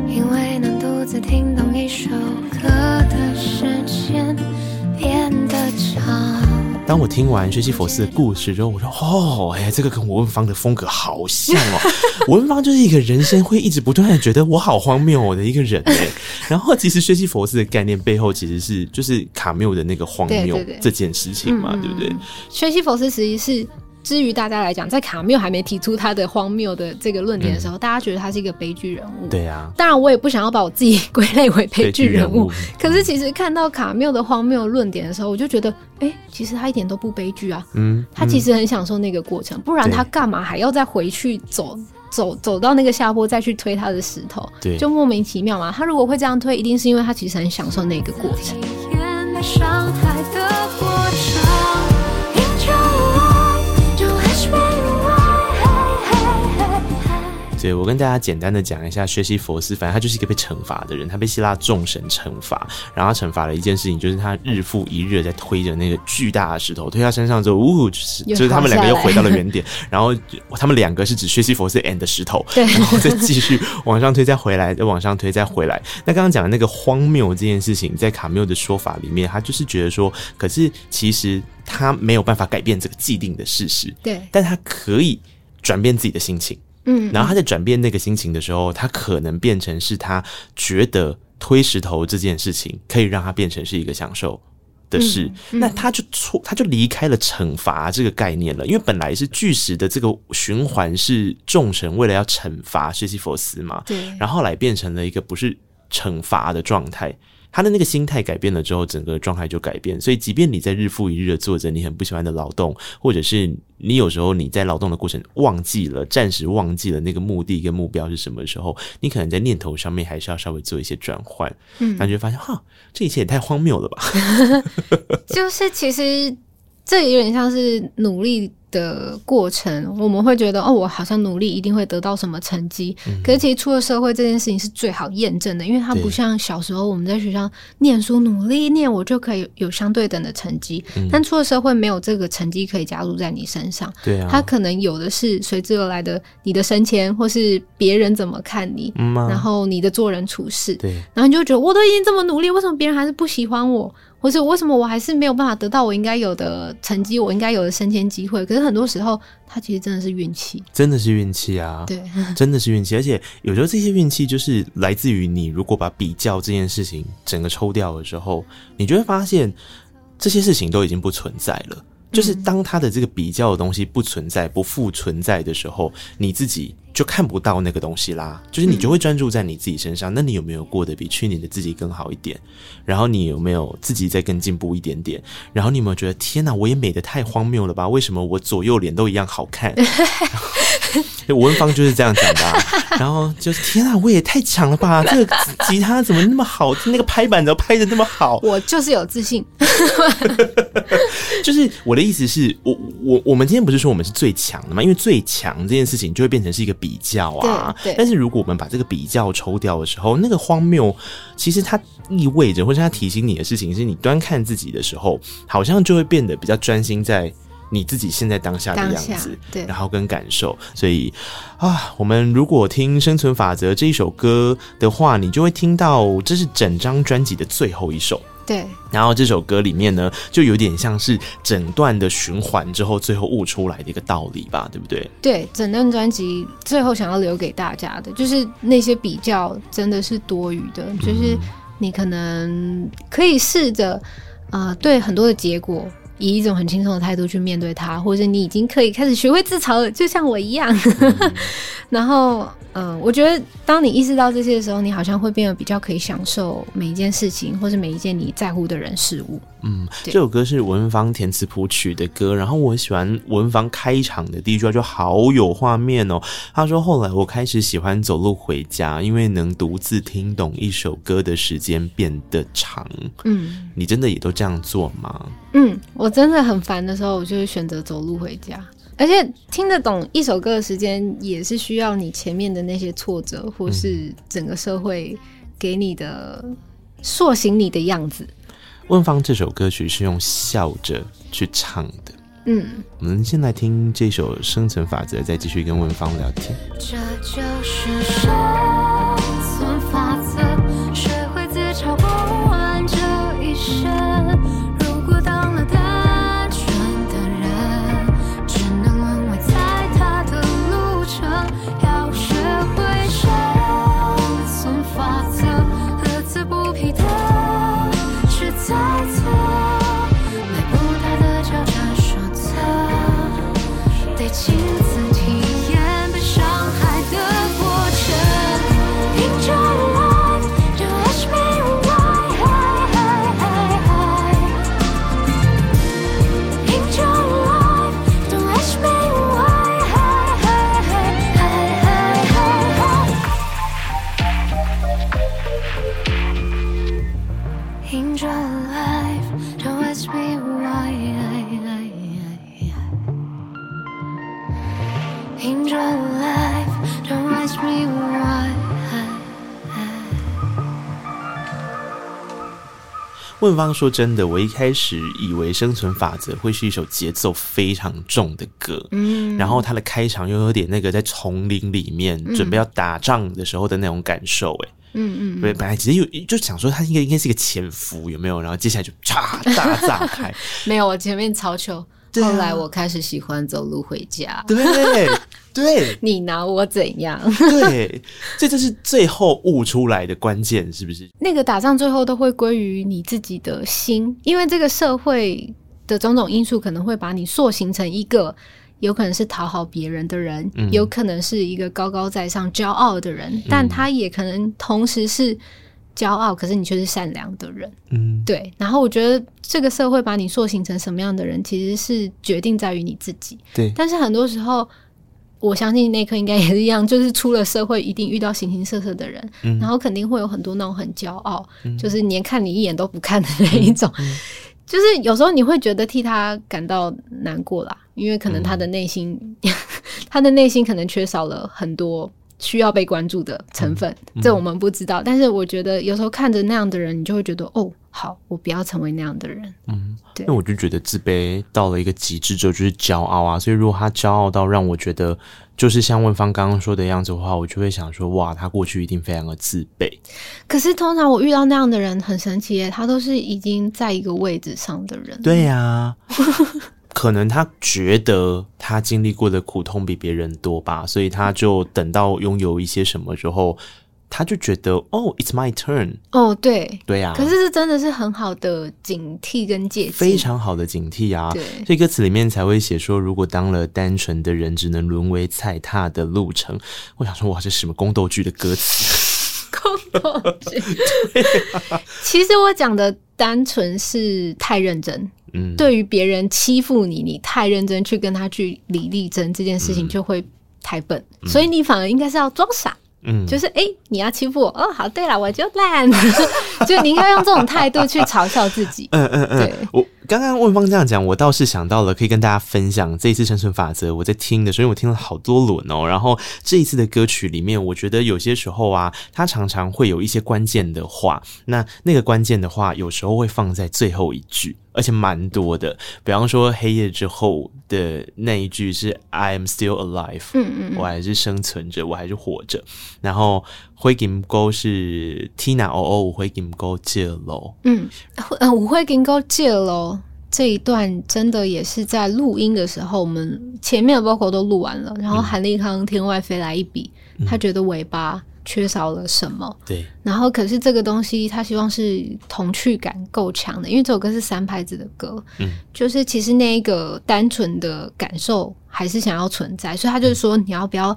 因为能独自听懂一首歌的时间变得长。当我听完薛西佛斯的故事之后，我说哦，哎，这个跟文芳的风格好像哦。<laughs> 文芳就是一个人生会一直不断的觉得我好荒谬的一个人哎。然后其实薛西佛斯的概念背后其实是就是卡缪的那个荒谬这件事情嘛，对，不对？薛西佛斯实际是。至于大家来讲，在卡缪还没提出他的荒谬的这个论点的时候，嗯、大家觉得他是一个悲剧人物。对呀、啊，当然我也不想要把我自己归类为悲剧人物。可是其实看到卡缪的荒谬论点的时候，我就觉得，哎、欸，其实他一点都不悲剧啊。嗯，他其实很享受那个过程，不然他干嘛还要再回去走走走到那个下坡再去推他的石头？对，就莫名其妙嘛。他如果会这样推，一定是因为他其实很享受那个过程。对，我跟大家简单的讲一下，薛西佛斯，反正他就是一个被惩罚的人，他被希腊众神惩罚，然后他惩罚了一件事情，就是他日复一日在推着那个巨大的石头，推到山上之后，呜，就是就是他们两个又回到了原点，然后他们两个是指薛西佛斯 and 石头，对，然后再继续往上推，再回来，再往上推，再回来。那刚刚讲的那个荒谬这件事情，在卡缪的说法里面，他就是觉得说，可是其实他没有办法改变这个既定的事实，对，但他可以转变自己的心情。嗯，然后他在转变那个心情的时候，他可能变成是他觉得推石头这件事情可以让他变成是一个享受的事，嗯嗯、那他就错，他就离开了惩罚这个概念了，因为本来是巨石的这个循环是众神为了要惩罚薛西弗斯嘛，对，然后后来变成了一个不是惩罚的状态。他的那个心态改变了之后，整个状态就改变。所以，即便你在日复一日的做着你很不喜欢的劳动，或者是你有时候你在劳动的过程忘记了，暂时忘记了那个目的跟目标是什么时候，你可能在念头上面还是要稍微做一些转换。嗯，感觉发现哈，这一切也太荒谬了吧？<laughs> 就是其实这有点像是努力的过程，我们会觉得哦，我好像努力一定会得到什么成绩。嗯、可是其实出了社会这件事情是最好验证的，因为它不像小时候我们在学校念书努力念，我就可以有相对等的成绩。嗯、但出了社会没有这个成绩可以加入在你身上。对啊，它可能有的是随之而来的你的升迁，或是别人怎么看你，嗯啊、然后你的做人处事。对，然后你就觉得我都已经这么努力，为什么别人还是不喜欢我？或是为什么我还是没有办法得到我应该有的成绩，我应该有的升迁机会？可是很多时候，它其实真的是运气，真的是运气啊！对，真的是运气。而且有时候这些运气就是来自于你，如果把比较这件事情整个抽掉的时候，你就会发现这些事情都已经不存在了。就是当他的这个比较的东西不存在、不复存在的时候，你自己就看不到那个东西啦。就是你就会专注在你自己身上。那你有没有过得比去年的自己更好一点？然后你有没有自己再更进步一点点？然后你有没有觉得天哪，我也美的太荒谬了吧？为什么我左右脸都一样好看？<laughs> 文芳就是这样讲的、啊，然后就是天啊，我也太强了吧！这个吉他怎么那么好？那个拍板怎么拍的那么好？我就是有自信。<laughs> 就是我的意思是，我我我们今天不是说我们是最强的吗？因为最强这件事情就会变成是一个比较啊。对。对，但是如果我们把这个比较抽掉的时候，那个荒谬其实它意味着，或者它提醒你的事情，是你端看自己的时候，好像就会变得比较专心在。你自己现在当下的样子，对，然后跟感受，所以啊，我们如果听《生存法则》这一首歌的话，你就会听到这是整张专辑的最后一首，对。然后这首歌里面呢，就有点像是整段的循环之后，最后悟出来的一个道理吧，对不对？对，整段专辑最后想要留给大家的，就是那些比较真的是多余的，就是你可能可以试着，呃，对很多的结果。以一种很轻松的态度去面对它，或者你已经可以开始学会自嘲了，就像我一样。嗯、<laughs> 然后，嗯、呃，我觉得当你意识到这些的时候，你好像会变得比较可以享受每一件事情，或是每一件你在乎的人事物。嗯，这首歌是文芳填词谱曲的歌，然后我喜欢文芳开场的第一句话就好有画面哦。他说：“后来我开始喜欢走路回家，因为能独自听懂一首歌的时间变得长。”嗯，你真的也都这样做吗？嗯，我真的很烦的时候，我就会选择走路回家。而且听得懂一首歌的时间，也是需要你前面的那些挫折，或是整个社会给你的塑形你的样子。问方这首歌曲是用笑着去唱的。嗯，我们先来听这首《生存法则》，再继续跟问方聊天。这就是生问方说真的，我一开始以为《生存法则》会是一首节奏非常重的歌，嗯，然后它的开场又有点那个在丛林里面准备要打仗的时候的那种感受，哎，嗯嗯，对本来其实有就想说它应该应该是一个潜伏，有没有？然后接下来就嚓大炸开，<laughs> 没有，我前面超球。后来我开始喜欢走路回家。对对，你拿我怎样？对，这就是最后悟出来的关键，是不是？<laughs> 那个打仗最后都会归于你自己的心，因为这个社会的种种因素可能会把你塑形成一个有可能是讨好别人的人，嗯、有可能是一个高高在上、骄傲的人，但他也可能同时是。骄傲，可是你却是善良的人，嗯，对。然后我觉得这个社会把你塑形成什么样的人，其实是决定在于你自己。对。但是很多时候，我相信那一刻应该也是一样，<laughs> 就是出了社会，一定遇到形形色色的人，嗯，然后肯定会有很多那种很骄傲，嗯，就是连看你一眼都不看的那一种。嗯，就是有时候你会觉得替他感到难过啦，因为可能他的内心，嗯，<laughs> 他的内心可能缺少了很多。需要被关注的成分，这我们不知道。但是我觉得有时候看着那样的人，你就会觉得哦，好，我不要成为那样的人。嗯，对。那我就觉得自卑到了一个极致之后，就是骄傲啊。所以如果他骄傲到让我觉得，就是像问方刚刚说的样子的话，我就会想说，哇，他过去一定非常的自卑。可是通常我遇到那样的人很神奇耶，他都是已经在一个位置上的人。对呀、啊。<laughs> 可能他觉得他经历过的苦痛比别人多吧，所以他就等到拥有一些什么之后，他就觉得哦，it's my turn。哦，对，对呀、啊。可是这真的是很好的警惕跟戒，非常好的警惕啊。对，所以歌词里面才会写说，如果当了单纯的人，只能沦为踩踏的路程。我想说，哇，这是什么宫斗剧的歌词？<laughs> 宫斗剧。其实我讲的单纯是太认真。嗯，对于别人欺负你，你太认真去跟他据理力争这件事情，就会太笨，嗯、所以你反而应该是要装傻。嗯，就是哎、欸，你要欺负我哦，好，对了，我就烂，<laughs> 就你应该用这种态度去嘲笑自己。嗯嗯嗯，对我。刚刚问方这样讲，我倒是想到了可以跟大家分享这一次生存法则。我在听的时候，因为我听了好多轮哦。然后这一次的歌曲里面，我觉得有些时候啊，它常常会有一些关键的话。那那个关键的话，有时候会放在最后一句，而且蛮多的。比方说黑夜之后的那一句是 "I am still alive"，嗯嗯，我还是生存着，我还是活着。然后灰金沟是 Tina 哦哦，灰金沟借喽，嗯嗯，我灰金沟借喽。这一段真的也是在录音的时候，我们前面的 vocal 都录完了，然后韩立康天外飞来一笔，嗯、他觉得尾巴缺少了什么，对，然后可是这个东西他希望是童趣感够强的，因为这首歌是三拍子的歌，嗯，就是其实那一个单纯的感受还是想要存在，所以他就是说你要不要。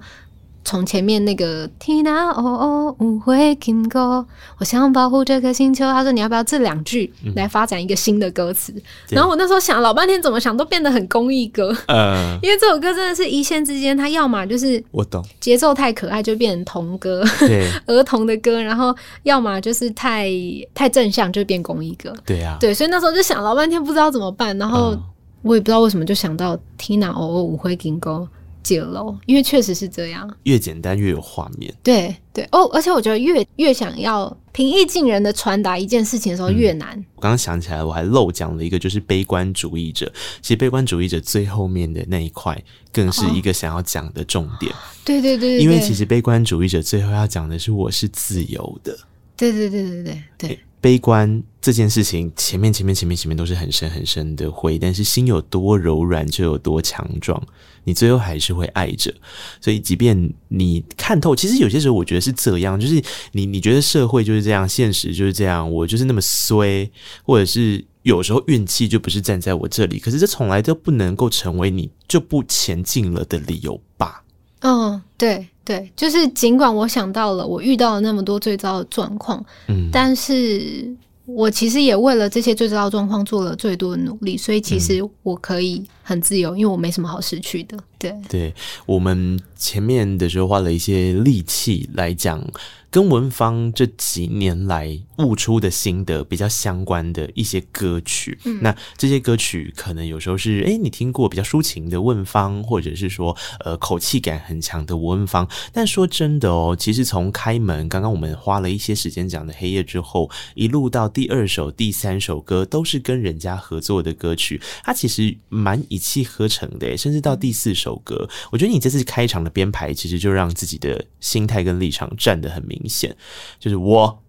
从前面那个 Tina 哦哦误会 Kim 哥，我想保护这颗星球。他说你要不要这两句来发展一个新的歌词？嗯、然后我那时候想老半天，怎么想都变得很公益歌。呃，<laughs> 因为这首歌真的是一线之间，它要么就是我懂节奏太可爱就变成童歌，对 <laughs> 儿童的歌，然后要么就是太太正向就变公益歌。对呀、啊，对，所以那时候就想老半天不知道怎么办，然后我也不知道为什么就想到 Tina 哦哦误会 Kim 哥。解喽，因为确实是这样，越简单越有画面。对对哦，而且我觉得越越想要平易近人的传达一件事情的时候越难。嗯、我刚刚想起来，我还漏讲了一个，就是悲观主义者。其实悲观主义者最后面的那一块，更是一个想要讲的重点。对对对，因为其实悲观主义者最后要讲的是，我是自由的。对对对对对对。悲观这件事情，前面前面前面前面都是很深很深的灰，但是心有多柔软就有多强壮，你最后还是会爱着。所以，即便你看透，其实有些时候我觉得是这样，就是你 <laughs> 你觉得社会就是这样，现实就是这样，我就是那么衰，或者是有时候运气就不是站在我这里，可是这从来都不能够成为你就不前进了的理由吧？嗯，对。对，就是尽管我想到了，我遇到了那么多最糟的状况，嗯，但是我其实也为了这些最糟的状况做了最多的努力，所以其实我可以很自由，因为我没什么好失去的。对，对，我们前面的时候花了一些力气来讲。跟文芳这几年来悟出的心得比较相关的一些歌曲，嗯，那这些歌曲可能有时候是诶，你听过比较抒情的问芳，或者是说呃口气感很强的文芳。但说真的哦，其实从开门，刚刚我们花了一些时间讲的黑夜之后，一路到第二首、第三首歌都是跟人家合作的歌曲，它其实蛮一气呵成的，甚至到第四首歌，我觉得你这次开场的编排，其实就让自己的心态跟立场站得很明。明显就是我，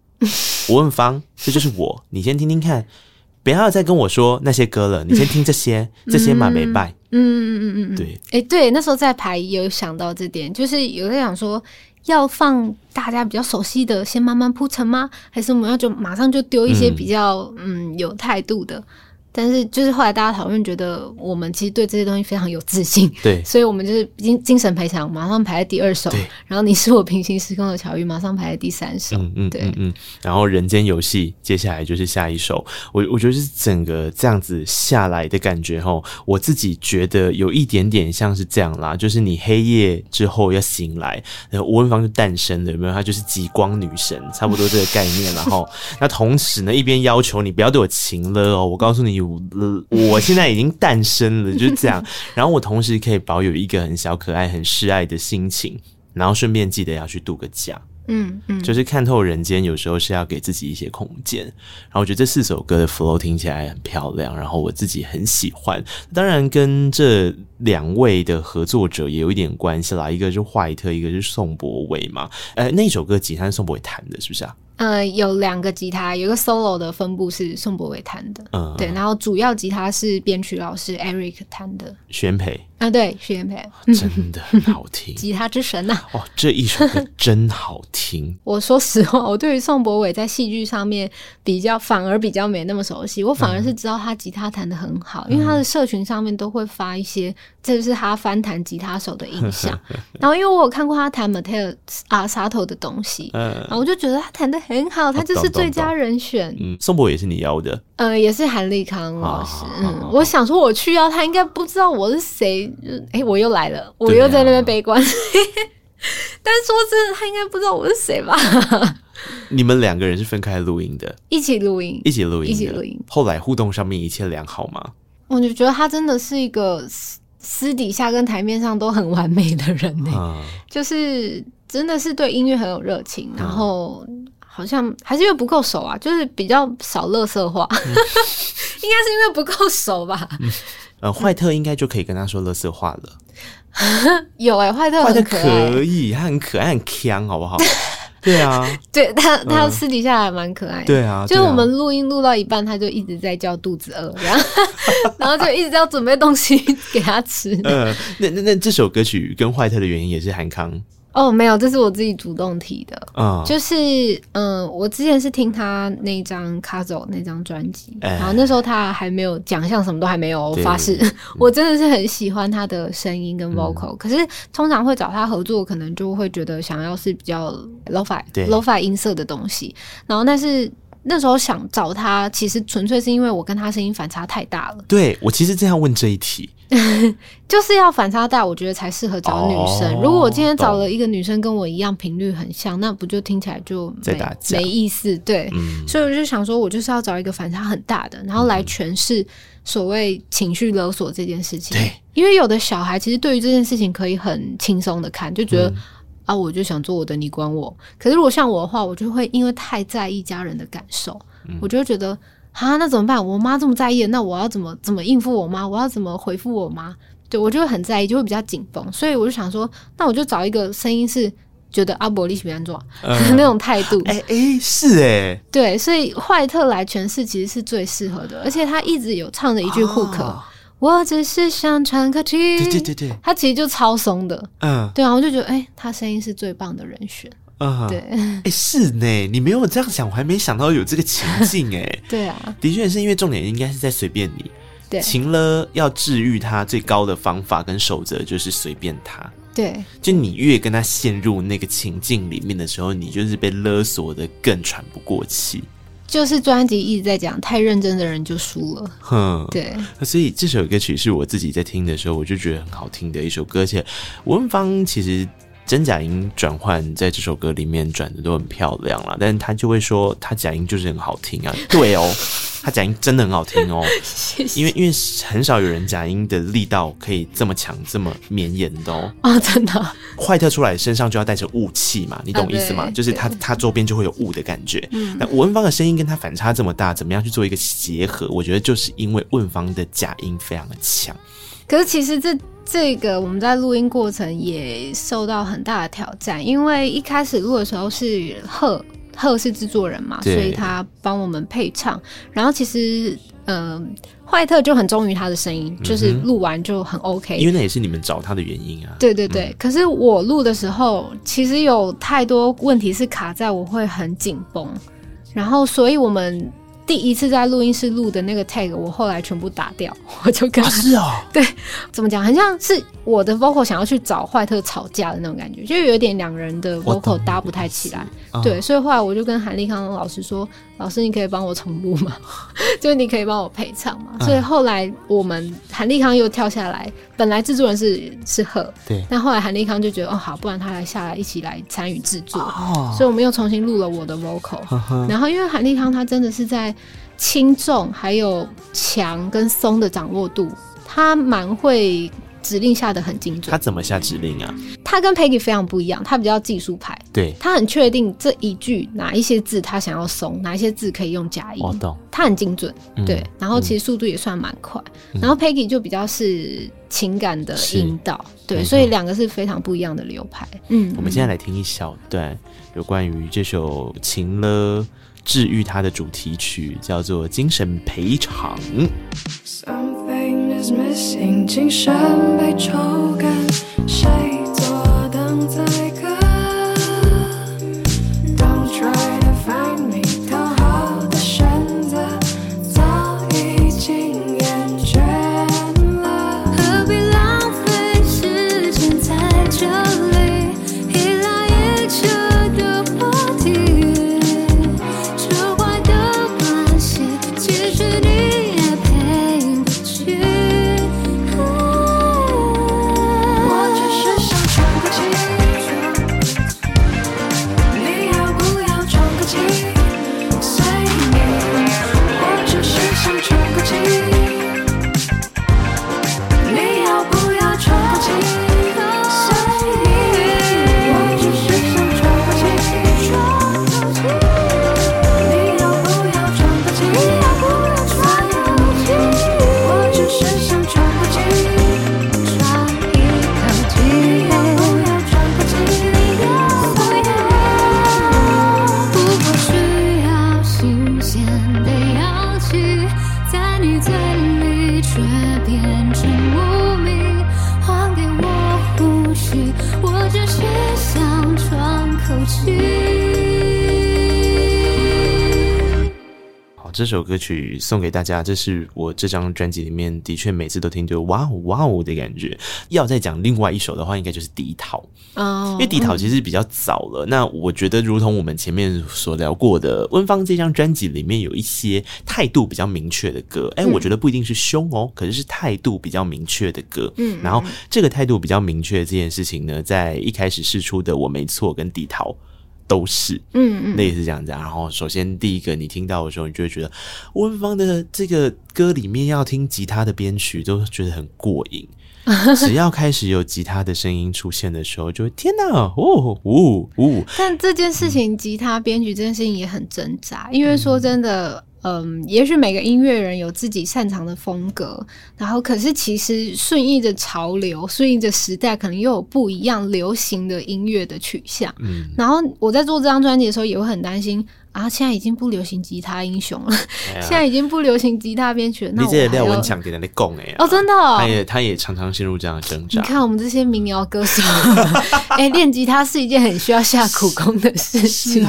吴文芳，这就是我。你先听听看，不要再跟我说那些歌了。你先听这些，<laughs> 这些嘛没拜。嗯嗯嗯嗯嗯，对。哎、欸，对，那时候在排有想到这点，就是有在想说，要放大家比较熟悉的，先慢慢铺陈吗？还是我们要就马上就丢一些比较嗯，嗯有态度的？但是就是后来大家讨论，觉得我们其实对这些东西非常有自信，对，<laughs> 所以我们就是精精神赔偿，马上排在第二首，<laughs> 然后你是我平行时空的巧遇，马上排在第三首，嗯嗯，对，嗯嗯，然后人间游戏接下来就是下一首，我我觉得是整个这样子下来的感觉哈，我自己觉得有一点点像是这样啦，就是你黑夜之后要醒来，然后吴文芳就诞生了，有没有？她就是极光女神，差不多这个概念，然 <laughs> 后那同时呢，一边要求你不要对我情了哦，我告诉你。我现在已经诞生了，就是这样。<laughs> 然后我同时可以保有一个很小可爱、很示爱的心情，然后顺便记得要去度个假。嗯嗯，就是看透人间，有时候是要给自己一些空间。然后我觉得这四首歌的 flow 听起来很漂亮，然后我自己很喜欢。当然跟这两位的合作者也有一点关系啦，一个是怀特，一个是宋博伟嘛。呃，那首歌吉他是宋博伟弹的，是不是啊？呃，有两个吉他，有一个 solo 的分布是宋博伟弹的，嗯，对，然后主要吉他是编曲老师 Eric 弹的，宣培。啊，对，宣培。真的很好听，<laughs> 吉他之神呐、啊，哦，这一首歌真好听。<laughs> 我说实话，我对于宋博伟在戏剧上面比较反而比较没那么熟悉，我反而是知道他吉他弹的很好，嗯、因为他的社群上面都会发一些，这就是他翻弹吉他手的印象。<laughs> 然后因为我有看过他弹 Mateo 阿萨托的东西，嗯，然后我就觉得他弹的很好，他就是最佳人选。哦、嗯，宋博也是你邀的，呃，也是韩立康老师。嗯，我想说我去邀他，应该不知道我是谁。哎、欸，我又来了，我又在那边悲观。啊、<laughs> 但是说真的，他应该不知道我是谁吧？<laughs> 你们两个人是分开录音的，一起录音，一起录音，一起录音。后来互动上面一切良好吗？我就觉得他真的是一个私底下跟台面上都很完美的人呢、嗯，就是真的是对音乐很有热情，然后好像还是因为不够熟啊，就是比较少乐色话，嗯、<laughs> 应该是因为不够熟吧。嗯呃，坏特应该就可以跟他说乐色话了。<laughs> 有哎、欸，坏特坏特可以，他很可爱，很锵，好不好？对啊，<laughs> 对他，他私底下还蛮可爱的。对啊，就是我们录音录到一半，他就一直在叫肚子饿，<laughs> 然后 <laughs> 然后就一直要准备东西给他吃。呃，那那那这首歌曲跟坏特的原因也是韩康。哦，没有，这是我自己主动提的。嗯，就是嗯，我之前是听他那张《卡走》那张专辑，然后那时候他还没有奖项，什么都还没有。我发誓，<laughs> 我真的是很喜欢他的声音跟 vocal，嗯。可是通常会找他合作，可能就会觉得想要是比较 lo-fi、lo-fi 音色的东西。然后，但是那时候想找他，其实纯粹是因为我跟他声音反差太大了。对，我其实正要问这一题。<laughs> 就是要反差大，我觉得才适合找女生。哦。如果我今天找了一个女生跟我一样频率很像，那不就听起来就没没意思？对，嗯，所以我就想说，我就是要找一个反差很大的，然后来诠释所谓情绪勒索这件事情。对，因为有的小孩其实对于这件事情可以很轻松的看，就觉得，嗯，啊，我就想做我的，你管我。可是如果像我的话，我就会因为太在意家人的感受，嗯，我就会觉得。啊，那怎么办？我妈这么在意，那我要怎么怎么应付我妈？我要怎么回复我妈？对，我就会很在意，就会比较紧绷。所以我就想说，那我就找一个声音是觉得阿伯利喜欢做那种态度。哎、欸、哎、欸，是哎、欸，对，所以坏特来诠释其实是最适合的，而且他一直有唱着一句 hook、哦、我只是想喘口气。对对对对，他其实就超松的。嗯，对啊，我就觉得哎、欸，他声音是最棒的人选。嗯，对，哎、欸，是呢，你没有这样想，我还没想到有这个情境，哎，<laughs> 对啊，的确是因为重点应该是在随便你，对，情了要治愈他最高的方法跟守则就是随便他，对，就你越跟他陷入那个情境里面的时候，你就是被勒索的更喘不过气。就是专辑一直在讲，太认真的人就输了。哼，对。所以这首歌曲是我自己在听的时候，我就觉得很好听的一首歌，而且吴文芳其实。真假音转换在这首歌里面转的都很漂亮啦，但是他就会说他假音就是很好听啊，<laughs> 对哦，他假音真的很好听哦，谢谢。因为因为很少有人假音的力道可以这么强这么绵延的哦，啊、哦、真的，坏特出来身上就要带着雾气嘛，你懂意思吗？啊、就是他他周边就会有雾的感觉，嗯，那吴文芳的声音跟他反差这么大，怎么样去做一个结合？我觉得就是因为问方的假音非常的强，可是其实这。这个我们在录音过程也受到很大的挑战，因为一开始录的时候是贺贺是制作人嘛，所以他帮我们配唱。然后其实，嗯、呃，坏特就很忠于他的声音，就是录完就很 OK。因为那也是你们找他的原因啊。对对对。嗯、可是我录的时候，其实有太多问题是卡在我会很紧绷，然后所以我们。第一次在录音室录的那个 tag，我后来全部打掉，<laughs> 我就跟是哦，<laughs> 对，怎么讲，很像是我的 vocal 想要去找坏特吵架的那种感觉，就有点两人的 vocal 搭不太起来，对，所以后来我就跟韩立康老师说。老师，你可以帮我重录吗？<laughs> 就是你可以帮我配唱吗？嗯、所以后来我们韩立康又跳下来，本来制作人是是贺，对，但后来韩立康就觉得哦好，不然他来下来一起来参与制作，哦、所以我们又重新录了我的 vocal。呵呵然后因为韩立康他真的是在轻重还有强跟松的掌握度，他蛮会。指令下的很精准，他怎么下指令啊？他跟 Peggy 非常不一样，他比较技术派。对，他很确定这一句哪一些字他想要松，哪一些字可以用假音。我懂，他很精准。嗯、对，然后其实速度也算蛮快。嗯、然后 Peggy 就比较是情感的引导。是对，所以两个是非常不一样的流派。嗯，我们现在来听一小段有关于这首《情了治愈他的主题曲，叫做《精神赔偿》。是 missing，精神被抽干，谁藏在这首歌曲送给大家，这是我这张专辑里面的确每次都听就哇哦哇哦的感觉。要再讲另外一首的话，应该就是《地桃》哦，因为《地桃》其实比较早了。嗯、那我觉得，如同我们前面所聊过的，温芳这张专辑里面有一些态度比较明确的歌，哎、欸，我觉得不一定是凶哦，可是是态度比较明确的歌。嗯，然后这个态度比较明确的这件事情呢，在一开始试出的《我没错》跟《地桃》。都是，嗯嗯，类似这样子。然后，首先第一个你听到的时候，你就会觉得温芳的这个歌里面要听吉他的编曲，都觉得很过瘾。只要开始有吉他的声音出现的时候，就会天哪，哦哦哦！但这件事情，吉他编曲这件事情也很挣扎，因为说真的。嗯，也许每个音乐人有自己擅长的风格，然后可是其实顺应着潮流，顺应着时代，可能又有不一样流行的音乐的取向。嗯，然后我在做这张专辑的时候，也会很担心啊，现在已经不流行吉他英雄了，哎、现在已经不流行吉他编曲了。那我还要文强点的供哎哦，真的、哦，他也他也常常陷入这样的挣扎。你看我们这些民谣歌手，<laughs> 哎，练吉他是一件很需要下苦功的事情。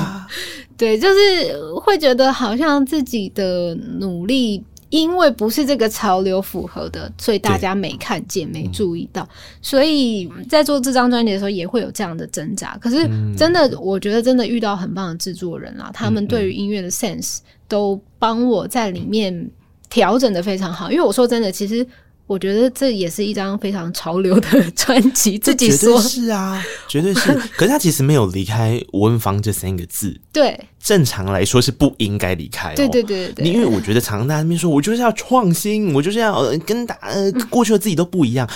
对，就是会觉得好像自己的努力因为不是这个潮流符合的，所以大家没看见、没注意到，所以在做这张专辑的时候也会有这样的挣扎。可是真的，我觉得真的遇到很棒的制作人啦，他们对于音乐的 sense 都帮我在里面调整的非常好。因为我说真的，其实。我觉得这也是一张非常潮流的 <laughs> 专辑，自己说是啊，绝对是。<laughs> 可是他其实没有离开吴文芳这三个字，对，正常来说是不应该离开、哦。对对对对，因为我觉得常常在那边说，我就是要创新，我就是要跟大呃过去的自己都不一样。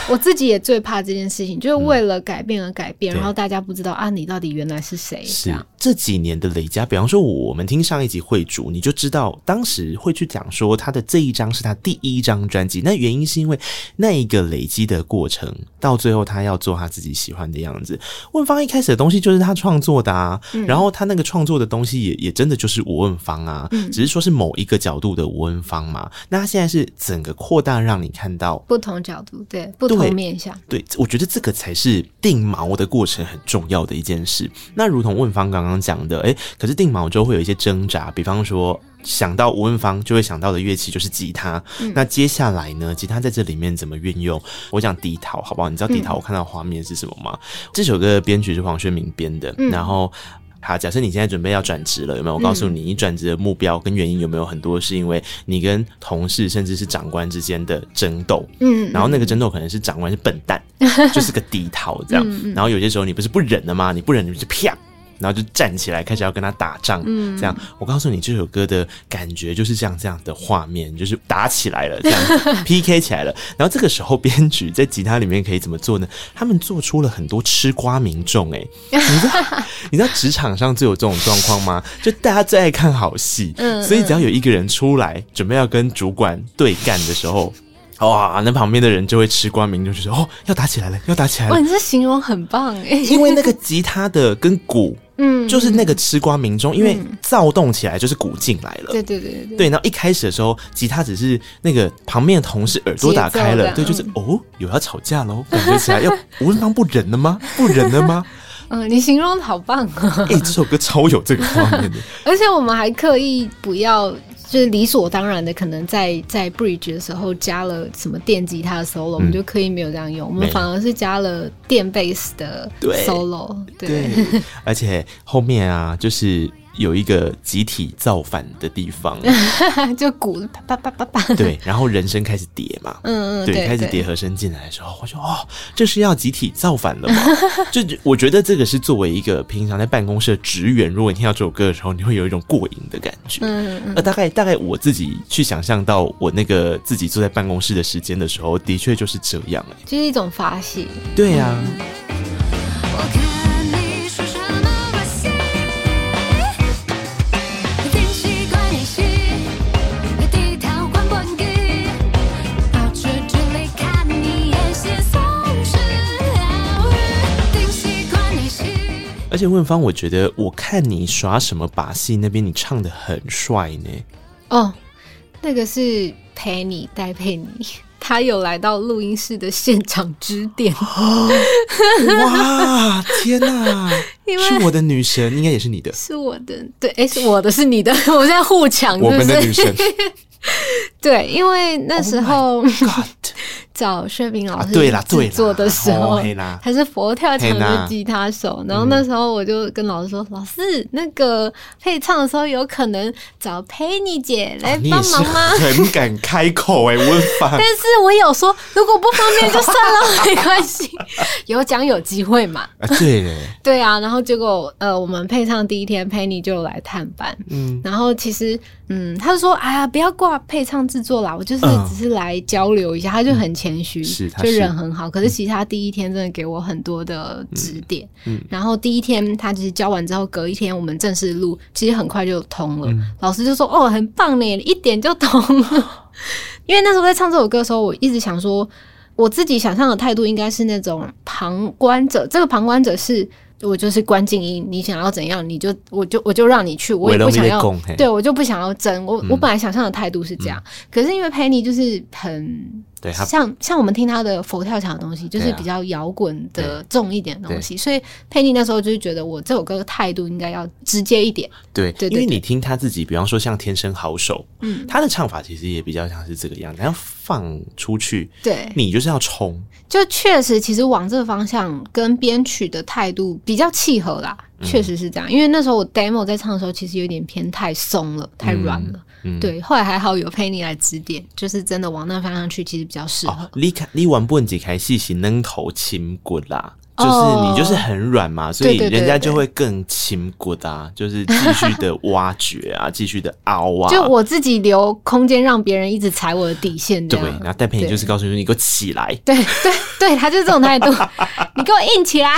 <laughs> 我自己也最怕这件事情，就是为了改变而改变，嗯、然后大家不知道啊，你到底原来是谁？是这，这几年的累加，比方说我们听上一集会主，你就知道当时会去讲说他的这一张是他第一张专辑，那原因是因为那一个累积的过程，到最后他要做他自己喜欢的样子。问方一开始的东西就是他创作的啊，嗯、然后他那个创作的东西也也真的就是吴问方啊，嗯、只是说是某一个角度的吴问方嘛。那他现在是整个扩大，让你看到不同角度，对。不同面向，对，我觉得这个才是定锚的过程很重要的一件事。那如同问方刚刚讲的，诶，可是定锚之后会有一些挣扎，比方说想到吴问芳就会想到的乐器就是吉他。嗯、那接下来呢，吉他在这里面怎么运用？我讲低陶好不好？你知道低陶我看到画面是什么吗？嗯、这首歌的编曲是黄轩明编的，嗯、然后。好，假设你现在准备要转职了，有没有？我告诉你，你转职的目标跟原因有没有很多是因为你跟同事甚至是长官之间的争斗？嗯，然后那个争斗可能是长官是笨蛋，<laughs> 就是个低头这样。然后有些时候你不是不忍的吗？你不忍你就啪。然后就站起来，开始要跟他打仗。嗯，这样我告诉你，这首歌的感觉就是这样，这样的画面就是打起来了，这样 <laughs> PK 起来了。然后这个时候，编曲在吉他里面可以怎么做呢？他们做出了很多吃瓜民众。哎，<laughs> 你知道你知道职场上最有这种状况吗？就大家最爱看好戏，嗯，所以只要有一个人出来准备要跟主管对干的时候，哇，那旁边的人就会吃瓜民众，就说哦，要打起来了，要打起来了。哇，你这形容很棒哎，因为那个吉他的跟鼓。嗯，就是那个吃瓜民众，因为躁动起来就是鼓进来了。对对对对。对，然后一开始的时候，吉他只是那个旁边的同事耳朵打开了，对，就是哦，有要吵架喽，感觉起来要吴文芳不忍了吗？不忍了吗？<laughs> 嗯，你形容的好棒啊！哎，这首歌超有这个画面的，<laughs> 而且我们还刻意不要。就是理所当然的，可能在在 bridge 的时候加了什么电吉他的 solo，、嗯、我们就刻意没有这样用，我们反而是加了电贝斯的 solo，对，<laughs> 而且后面啊，就是。有一个集体造反的地方，<laughs> 就鼓啪啪啪啪啪，<laughs> 对，然后人声开始叠嘛，嗯嗯，对，对开始叠和声进来的时候，我就哦，这是要集体造反了吗？就我觉得这个是作为一个平常在办公室的职员，如果你听到这首歌的时候，你会有一种过瘾的感觉，嗯嗯，呃，大概大概我自己去想象到我那个自己坐在办公室的时间的时候，的确就是这样，哎，就是一种发泄，对呀、啊。而且问方，我觉得我看你耍什么把戏，那边你唱的很帅呢。哦，那个是陪你戴佩妮，<laughs> 他有来到录音室的现场指点。哇，<laughs> 天哪！是我的女神，应该也是你的。是我的，对，哎、欸，是我的，是你的，<laughs> 我们在互抢。我们的女神。对，因为那时候。Oh 找薛明老师对啦，对做的时候，他是佛跳墙的吉他手。然后那时候我就跟老师说：“老师，那个配唱的时候有可能找佩妮姐来帮忙吗？”很敢开口哎，我反。<laughs> 但是我有说，如果不方便就算了，没关系，有奖有机会嘛。对对啊，然后结果呃，我们配唱第一天，佩妮就来探班。嗯，然后其实嗯，他就说：“哎呀，不要挂配唱制作啦，我就是只是来交流一下。”他就很。谦虚，是就人很好。可是其实他第一天真的给我很多的指点。嗯，然后第一天他就是教完之后，隔一天我们正式录，其实很快就通了。老师就说：“哦，很棒呢，一点就通了。<laughs> ”因为那时候在唱这首歌的时候，我一直想说，我自己想象的态度应该是那种旁观者。这个旁观者是。我就是关静音，你想要怎样，你就我就我就让你去，我也不想要，对我就不想要争。我、嗯、我本来想象的态度是这样，嗯、可是因为佩妮就是很对，他像像我们听他的佛跳墙的东西，就是比较摇滚的重一点的东西，所以佩妮那时候就是觉得我这首歌的态度应该要直接一点。对，因为你听他自己，比方说像《天生好手》，嗯，他的唱法其实也比较像是这个样子，然后放出去，对，你就是要冲，就确实其实往这个方向跟编曲的态度比较契合啦，确实是这样。因为那时候我 demo 在唱的时候，其实有点偏太松了，太软了。嗯嗯、对，后来还好有佩妮来指点，就是真的往那方向去，其实比较适合。你看，你玩不几开细细能头轻骨啦，就是你就是很软嘛，所以人家就会更轻骨啊，就是继续的挖掘啊，<laughs> 继续的凹啊。就我自己留空间让别人一直踩我的底线，对。然后戴佩妮就是告诉你，你给我起来。对对对，他就是这种态度，<laughs> 你给我硬起来。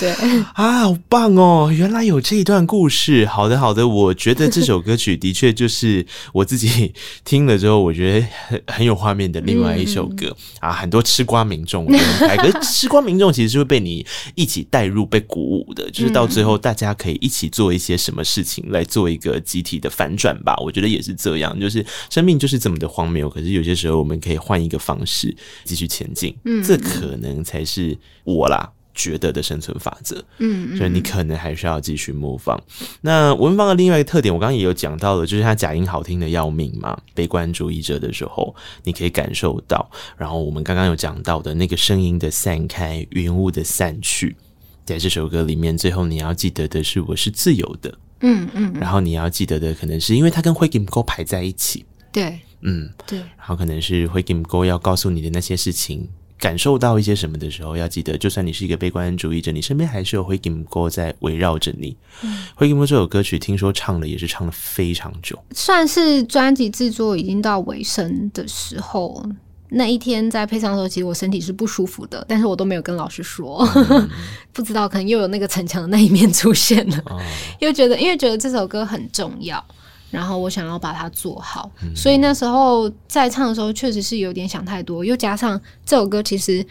对啊，好棒哦！原来有这一段故事。好的，好的，我觉得这首歌曲的确就是我自己听了之后，我觉得很很有画面的另外一首歌、嗯、啊。很多吃瓜民众，可是 <laughs> 吃瓜民众其实是会被你一起带入、被鼓舞的。就是到最后，大家可以一起做一些什么事情来做一个集体的反转吧。我觉得也是这样，就是生命就是这么的荒谬。可是有些时候，我们可以换一个方式继续前进。嗯，这可能才是我啦。觉得的生存法则，嗯，所以你可能还需要继续模仿。那文芳的另外一个特点，我刚刚也有讲到了，就是他假音好听的要命嘛。悲观主义者的时候，你可以感受到。然后我们刚刚有讲到的那个声音的散开，云雾的散去，在这首歌里面，最后你要记得的是我是自由的，嗯嗯。然后你要记得的，可能是因为他跟灰金沟排在一起，对，嗯对。然后可能是灰金沟要告诉你的那些事情。感受到一些什么的时候，要记得，就算你是一个悲观主义者，你身边还是有灰金哥在围绕着你。嗯，灰金哥这首歌曲，听说唱了也是唱了非常久，算是专辑制作已经到尾声的时候。那一天在配唱的时候，其实我身体是不舒服的，但是我都没有跟老师说，嗯、<laughs> 不知道可能又有那个逞强的那一面出现了，哦、又觉得因为觉得这首歌很重要。然后我想要把它做好，嗯、所以那时候在唱的时候，确实是有点想太多。又加上这首歌其实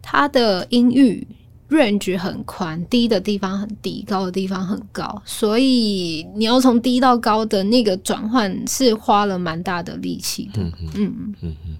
它的音域 range 很宽，低的地方很低，高的地方很高，所以你要从低到高的那个转换是花了蛮大的力气的。嗯嗯嗯嗯。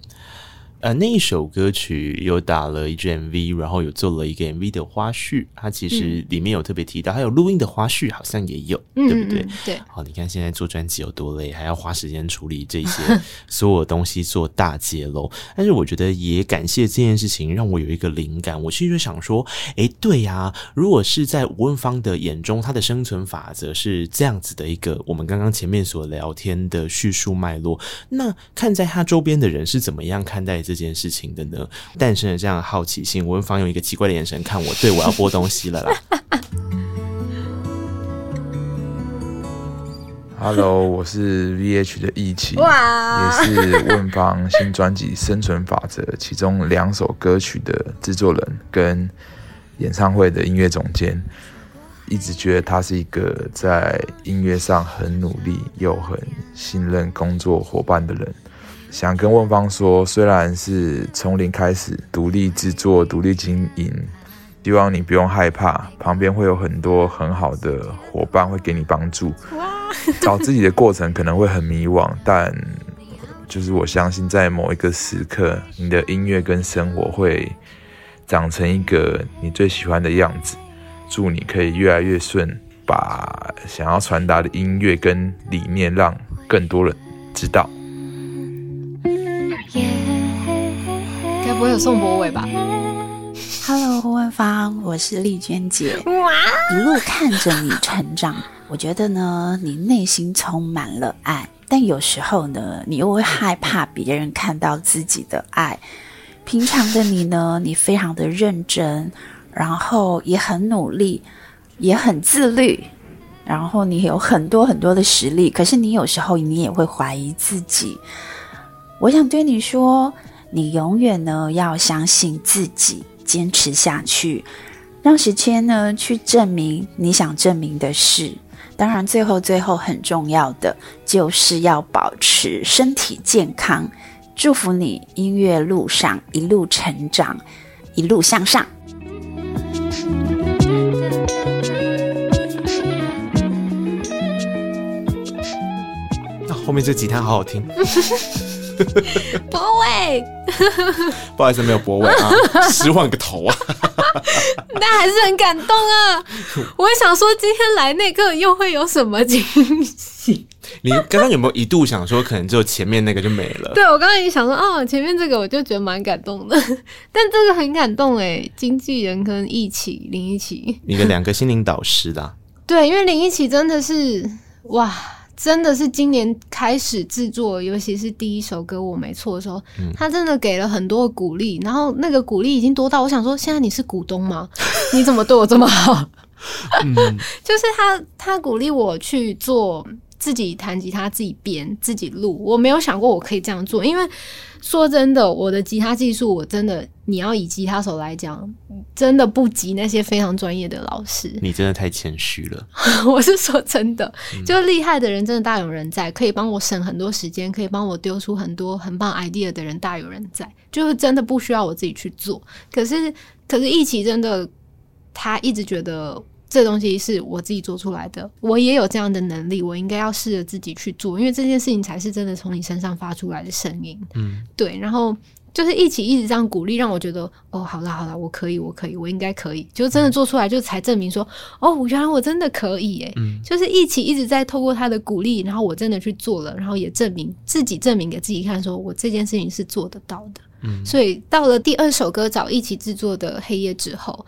呃，那一首歌曲有打了一支 MV，然后有做了一个 MV 的花絮。它其实里面有特别提到，还有录音的花絮，好像也有，嗯、对不对？对。好，你看现在做专辑有多累，还要花时间处理这些 <laughs> 所有东西做大揭露。但是我觉得也感谢这件事情，让我有一个灵感。我其实就想说，哎，对呀、啊，如果是在吴文芳的眼中，他的生存法则是这样子的一个，我们刚刚前面所聊天的叙述脉络，那看在他周边的人是怎么样看待这件事情的呢？诞生了这样的好奇心，文芳用一个奇怪的眼神看我，对，我要播东西了啦。<laughs> Hello，我是 VH 的易祺，哇，也是文芳新专辑《生存法则》其中两首歌曲的制作人跟演唱会的音乐总监。一直觉得他是一个在音乐上很努力又很信任工作伙伴的人。想跟问方说，虽然是从零开始独立制作、独立经营，希望你不用害怕，旁边会有很多很好的伙伴会给你帮助。找自己的过程可能会很迷惘，但就是我相信，在某一个时刻，你的音乐跟生活会长成一个你最喜欢的样子。祝你可以越来越顺，把想要传达的音乐跟理念让更多人知道。该不会有宋博伟吧？Hello，胡文芳，我是丽娟姐。哇！一路看着你成长，我觉得呢，你内心充满了爱，但有时候呢，你又会害怕别人看到自己的爱。平常的你呢，你非常的认真，然后也很努力，也很自律，然后你有很多很多的实力，可是你有时候你也会怀疑自己。我想对你说。你永远呢要相信自己，坚持下去，让时间呢去证明你想证明的事。当然，最后最后很重要的就是要保持身体健康。祝福你音乐路上一路成长，一路向上。那后面这吉他好好听。<laughs> <laughs> 博伟，<laughs> 不好意思，没有博伟啊，<laughs> 失望个头啊！但还是很感动啊！我想说，今天来那个又会有什么惊喜？你刚刚有没有一度想说，可能只有前面那个就没了？对，我刚刚也想说，哦，前面这个我就觉得蛮感动的，但这个很感动哎，经纪人跟一起林一起，你的两个心灵导师啦。对，因为林一起真的是哇。真的是今年开始制作，尤其是第一首歌我没错的时候，嗯、他真的给了很多鼓励，然后那个鼓励已经多到我想说，现在你是股东吗？<laughs> 你怎么对我这么好？嗯、<laughs> 就是他，他鼓励我去做。自己弹吉他，自己编，自己录。我没有想过我可以这样做，因为说真的，我的吉他技术，我真的，你要以吉他手来讲，真的不及那些非常专业的老师。<laughs> 你真的太谦虚了。我是说真的，就厉害的人真的大有人在，可以帮我省很多时间，可以帮我丢出很多很棒 idea 的人大有人在，就是真的不需要我自己去做。可是，可是一起真的，他一直觉得。这东西是我自己做出来的，我也有这样的能力，我应该要试着自己去做，因为这件事情才是真的从你身上发出来的声音。嗯，对。然后就是一起一直这样鼓励，让我觉得哦，好了好了，我可以，我可以，我应该可以，就真的做出来，就才证明说哦，原来我真的可以诶。嗯，就是一起一直在透过他的鼓励，然后我真的去做了，然后也证明自己证明给自己看，说我这件事情是做得到的。嗯，所以到了第二首歌找一起制作的《黑夜》之后。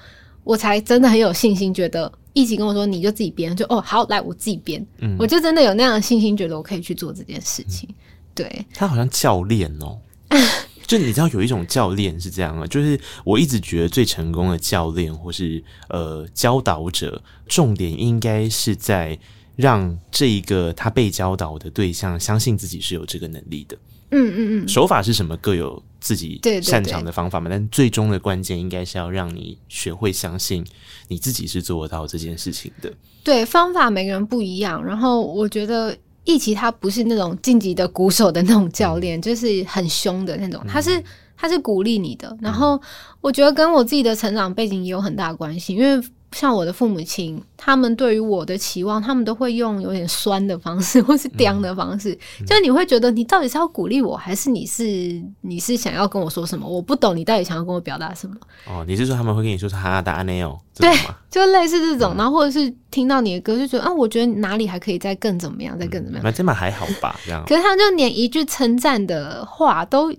我才真的很有信心，觉得一起跟我说，你就自己编，就哦好，来我自己编，嗯，我就真的有那样的信心，觉得我可以去做这件事情。嗯、对，他好像教练哦，<laughs> 就你知道有一种教练是这样啊，就是我一直觉得最成功的教练或是呃教导者，重点应该是在让这一个他被教导的对象相信自己是有这个能力的。嗯嗯嗯，手法是什么？各有自己擅长的方法嘛。对对对，但最终的关键应该是要让你学会相信你自己是做得到这件事情的。对，方法每个人不一样。然后我觉得一起他不是那种晋级的鼓手的那种教练，嗯、就是很凶的那种。他是他是鼓励你的。然后我觉得跟我自己的成长背景也有很大关系，因为。像我的父母亲，他们对于我的期望，他们都会用有点酸的方式，<laughs> 或是刁的方式。嗯、就你会觉得，你到底是要鼓励我，还是你是你是想要跟我说什么？我不懂你到底想要跟我表达什么。哦，你是说他们会跟你说是哈哈达阿内哦？对，<laughs> 就类似这种，嗯、然后或者是听到你的歌，就觉得啊，我觉得哪里还可以再更怎么样，再更怎么样？那这么还好吧？这样。可是他就连一句称赞的话都。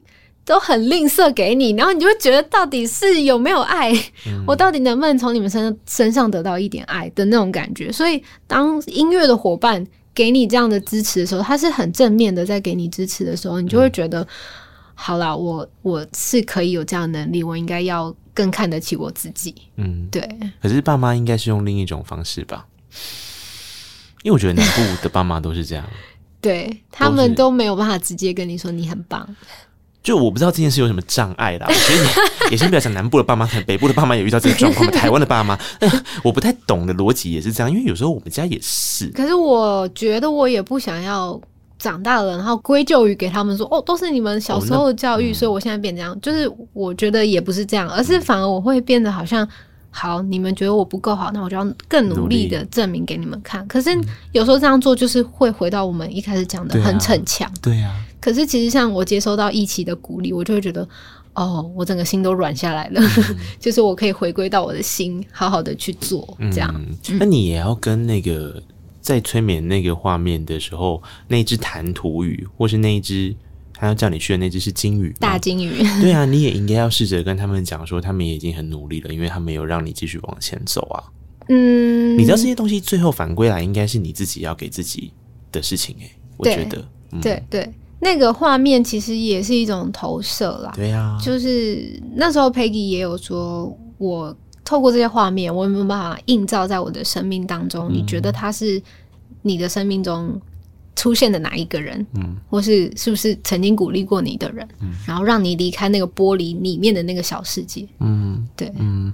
都很吝啬给你，然后你就会觉得到底是有没有爱？嗯、我到底能不能从你们身身上得到一点爱的那种感觉？所以，当音乐的伙伴给你这样的支持的时候，他是很正面的在给你支持的时候，你就会觉得，嗯、好啦，我我是可以有这样的能力，我应该要更看得起我自己。嗯，对。可是爸妈应该是用另一种方式吧？因为我觉得南部的爸妈都是这样，<laughs> 对他们都没有办法直接跟你说你很棒。就我不知道这件事有什么障碍啦，我觉得你 <laughs> 也先不要讲南部的爸妈，可能北部的爸妈也遇到这个状况。台湾的爸妈，我不太懂的逻辑也是这样，因为有时候我们家也是。可是我觉得我也不想要长大了，然后归咎于给他们说，哦，都是你们小时候的教育，哦嗯、所以我现在变这样。就是我觉得也不是这样，而是反而我会变得好像，好，你们觉得我不够好，那我就要更努力的证明给你们看。可是有时候这样做就是会回到我们一开始讲的很逞强。对呀。可是其实像我接收到一起的鼓励，我就会觉得，哦，我整个心都软下来了，嗯、<laughs> 就是我可以回归到我的心，好好的去做这样。嗯、那你也要跟那个在催眠那个画面的时候，那只弹涂鱼，或是那一只他要叫你去的那只是金鱼，大金鱼。对啊，你也应该要试着跟他们讲说，他们也已经很努力了，因为他们有让你继续往前走啊。嗯，你知道这些东西最后反归来，应该是你自己要给自己的事情哎、欸，我觉得，嗯、对对。那个画面其实也是一种投射啦，对呀、啊，就是那时候 Peggy 也有说，我透过这些画面，我有没有办法映照在我的生命当中？嗯、你觉得他是你的生命中出现的哪一个人？嗯，或是是不是曾经鼓励过你的人？嗯，然后让你离开那个玻璃里面的那个小世界？嗯，对，嗯，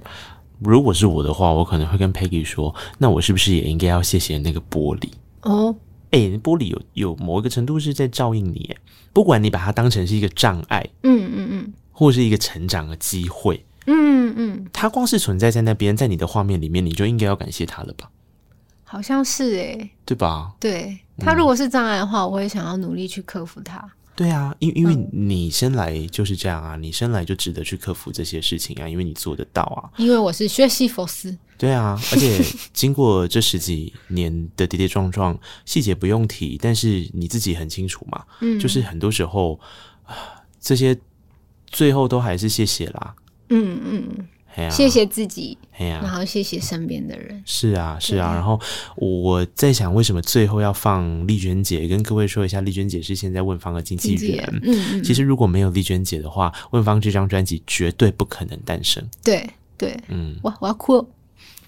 如果是我的话，我可能会跟 Peggy 说，那我是不是也应该要谢谢那个玻璃？哦。哎、欸，玻璃有有某一个程度是在照应你，不管你把它当成是一个障碍，嗯嗯嗯，或是一个成长的机会，嗯嗯，它光是存在在那边，在你的画面里面，你就应该要感谢它了吧？好像是哎，对吧？对，它如果是障碍的话，我会想要努力去克服它。对啊，因因为你生来就是这样啊，你生来就值得去克服这些事情啊，因为你做得到啊。因为我是学习佛斯。对啊，而且经过这十几年的跌跌撞撞，细节不用提，但是你自己很清楚嘛。嗯，就是很多时候啊，这些最后都还是谢谢啦。嗯嗯。谢谢自己，然后谢谢身边的人。是啊，是啊。然后我在想，为什么最后要放丽娟姐？跟各位说一下，丽娟姐是现在问方的经纪人。嗯嗯。其实如果没有丽娟姐的话，问方这张专辑绝对不可能诞生。对对，嗯。我，我要哭了，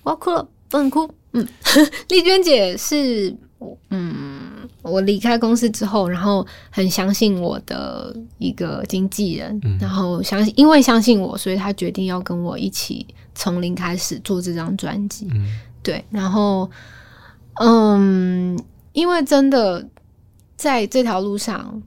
我要哭了，不能哭。嗯，<laughs> 丽娟姐是。嗯，我离开公司之后，然后很相信我的一个经纪人，嗯、然后相信，因为相信我，所以他决定要跟我一起从零开始做这张专辑。嗯、对，然后，嗯，因为真的在这条路上。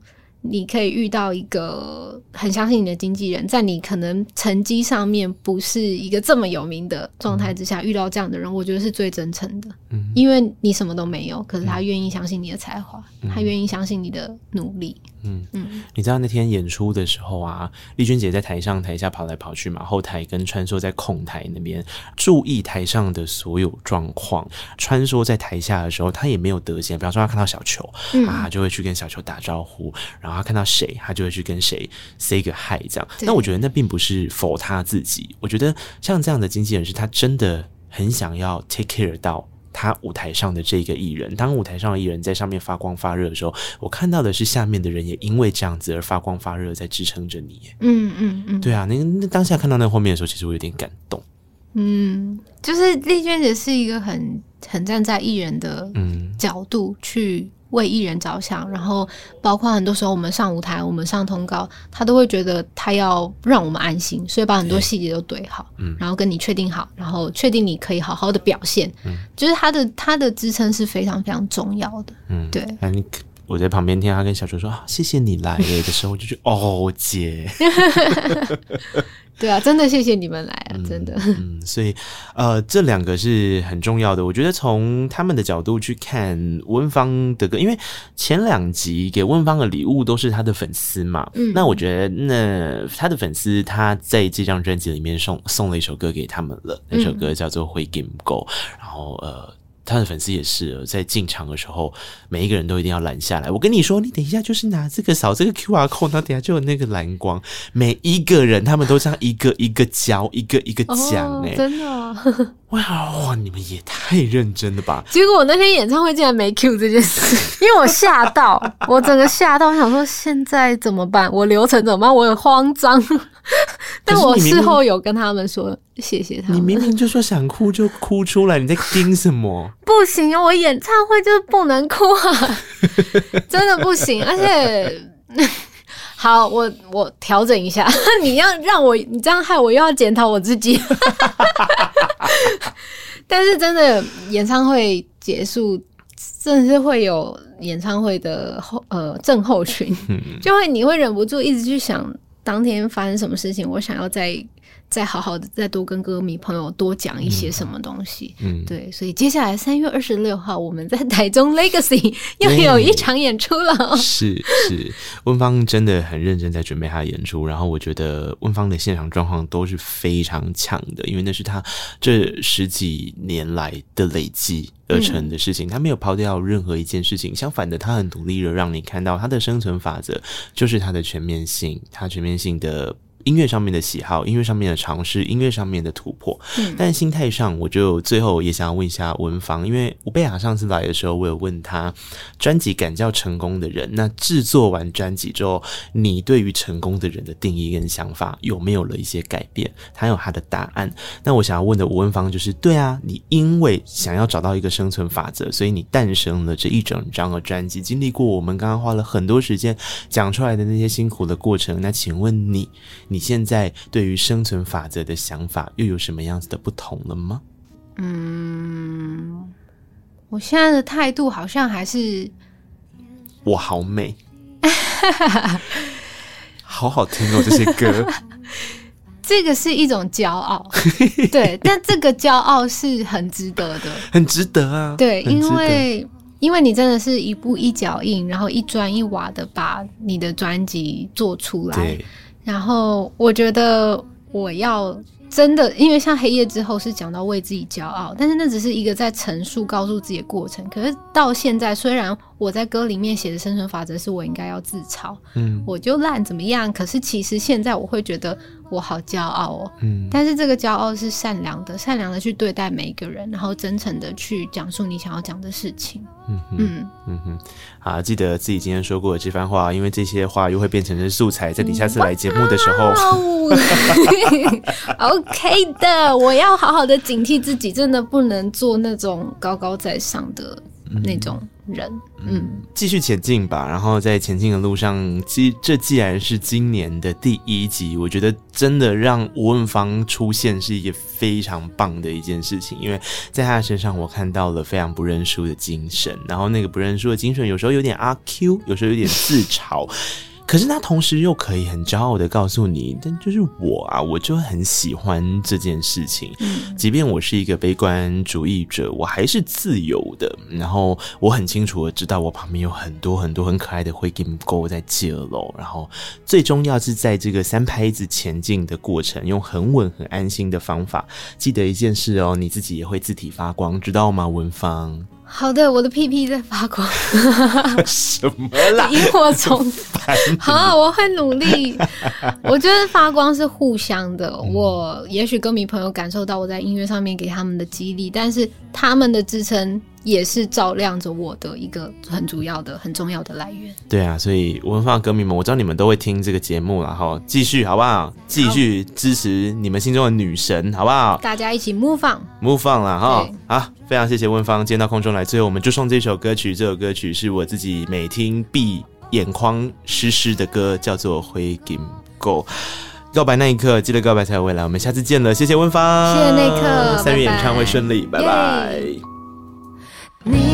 你可以遇到一个很相信你的经纪人，在你可能成绩上面不是一个这么有名的状态之下，遇到这样的人，我觉得是最真诚的。嗯，因为你什么都没有，可是他愿意相信你的才华，嗯、他愿意相信你的努力。嗯嗯，你知道那天演出的时候啊，丽君姐在台上台下跑来跑去嘛，后台跟穿梭在控台那边，注意台上的所有状况。穿梭在台下的时候，她也没有得闲，比方说她看到小球、嗯、啊，就会去跟小球打招呼，然后她看到谁，她就会去跟谁 say 个 hi 这样。那我觉得那并不是 for 他自己，我觉得像这样的经纪人是他真的很想要 take care 到。他舞台上的这个艺人，当舞台上的艺人在上面发光发热的时候，我看到的是下面的人也因为这样子而发光发热，在支撑着你。嗯嗯嗯，对啊，那那当下看到那个画面的时候，其实我有点感动。嗯，就是丽娟姐是一个很很站在艺人的角度去。为艺人着想，然后包括很多时候我们上舞台，我们上通告，他都会觉得他要让我们安心，所以把很多细节都对好，嗯，然后跟你确定好，然后确定你可以好好的表现，嗯，就是他的他的支撑是非常非常重要的，嗯，对。那你我在旁边听他跟小球说啊，谢谢你来的时候，我就觉得哦，姐。<laughs> 对啊，真的谢谢你们来啊，嗯、真的。嗯，所以呃，这两个是很重要的。我觉得从他们的角度去看温芳的歌，因为前两集给温芳的礼物都是他的粉丝嘛。嗯，那我觉得那他的粉丝他在这张专辑里面送送了一首歌给他们了，那首歌叫做《会 Game Go》，然后呃。他的粉丝也是在进场的时候，每一个人都一定要拦下来。我跟你说，你等一下就是拿这个扫这个 QR code，那等下就有那个蓝光。每一个人他们都这样一个一个教，一个一个讲，哎，真的 <laughs> 哇，你们也太认真了吧！结果我那天演唱会竟然没 Q 这件事，因为我吓到，我整个吓到，我想说现在怎么办？我流程怎么办？我很慌张。但我事后有跟他们说谢谢他们。你明明就说想哭就哭出来，你在盯什么？不行，我演唱会就是不能哭啊，<laughs> 真的不行。而且，<laughs> 好，我我调整一下。<laughs> 你要让我你这样害我又要检讨我自己。但是真的演唱会结束，真的是会有演唱会的后呃症候群，就会你会忍不住一直去想。当天发生什么事情？我想要在再好好的再多跟歌迷朋友多讲一些什么东西。嗯，对，所以接下来三月二十六号，我们在台中 Legacy <laughs> 又有一场演出了。是是，温芳真的很认真在准备他的演出，然后我觉得温芳的现场状况都是非常强的，因为那是他这十几年来的累积而成的事情，他没有抛掉任何一件事情，相反的，他很努力的让你看到他的生存法则就是他的全面性，他全面性的。音乐上面的喜好，音乐上面的尝试，音乐上面的突破，嗯，但心态上，我就最后也想要问一下文芳，因为吴贝雅上次来的时候，我有问他专辑感叫成功的人，那制作完专辑之后，你对于成功的人的定义跟想法有没有了一些改变？他有他的答案。那我想要问的吴文芳就是，对啊，你因为想要找到一个生存法则，所以你诞生了这一整张的专辑，经历过我们刚刚花了很多时间讲出来的那些辛苦的过程，那请问你？你现在对于生存法则的想法又有什么样子的不同了吗？嗯，我现在的态度好像还是我好美，<laughs> 好好听哦，这些歌，<laughs> 这个是一种骄傲，<laughs> 对，但这个骄傲是很值得的，很值得啊，对，因为。因为你真的是一步一脚印，然后一砖一瓦的把你的专辑做出来。对。然后我觉得我要。真的，因为像黑夜之后是讲到为自己骄傲，但是那只是一个在陈述、告诉自己的过程。可是到现在，虽然我在歌里面写的生存法则是我应该要自嘲，嗯，我就烂怎么样？可是其实现在我会觉得我好骄傲哦，嗯，但是这个骄傲是善良的，善良的去对待每一个人，然后真诚的去讲述你想要讲的事情。嗯哼嗯。嗯哼，好，记得自己今天说过的这番话，因为这些话又会变成是素材，在你下次来节目的时候。<laughs> OK 的，我要好好的警惕自己，真的不能做那种高高在上的那种。人，嗯，继续前进吧。然后在前进的路上，既这既然是今年的第一集，我觉得真的让吴文芳出现是一件非常棒的一件事情，因为在他的身上我看到了非常不认输的精神。然后那个不认输的精神，有时候有点阿 Q，有时候有点自嘲。可是他同时又可以很骄傲的告诉你，但就是我啊，我就很喜欢这件事情。嗯，即便我是一个悲观主义者，我还是自由的。然后我很清楚的知道，我旁边有很多很多很可爱的灰金狗在接龙。然后最重要是在这个三拍子前进的过程，用很稳很安心的方法。记得一件事哦，你自己也会自体发光，知道吗？文芳。好的，我的屁屁在发光。什么啦？萤火虫。好，我会努力。我觉得发光是互相的。嗯、我也许歌迷朋友感受到我在音乐上面给他们的激励，但是他们的支撑。也是照亮着我的一个很主要的、很重要的来源。对啊，所以吴汶芳歌迷们，我知道你们都会听这个节目，然后继续好不好？继续支持你们心中的女神，好不好？大家一起 move on，move on 了哈。好，非常谢谢温芳，今天到空中来，最后我们就送这首歌曲。这首歌曲是我自己每听必眼眶湿湿的歌，叫做《灰金狗》。告白那一刻，记得告白才有未来。我们下次见了，谢谢温芳，谢谢那一刻，三月演唱会顺利，拜拜。拜拜。你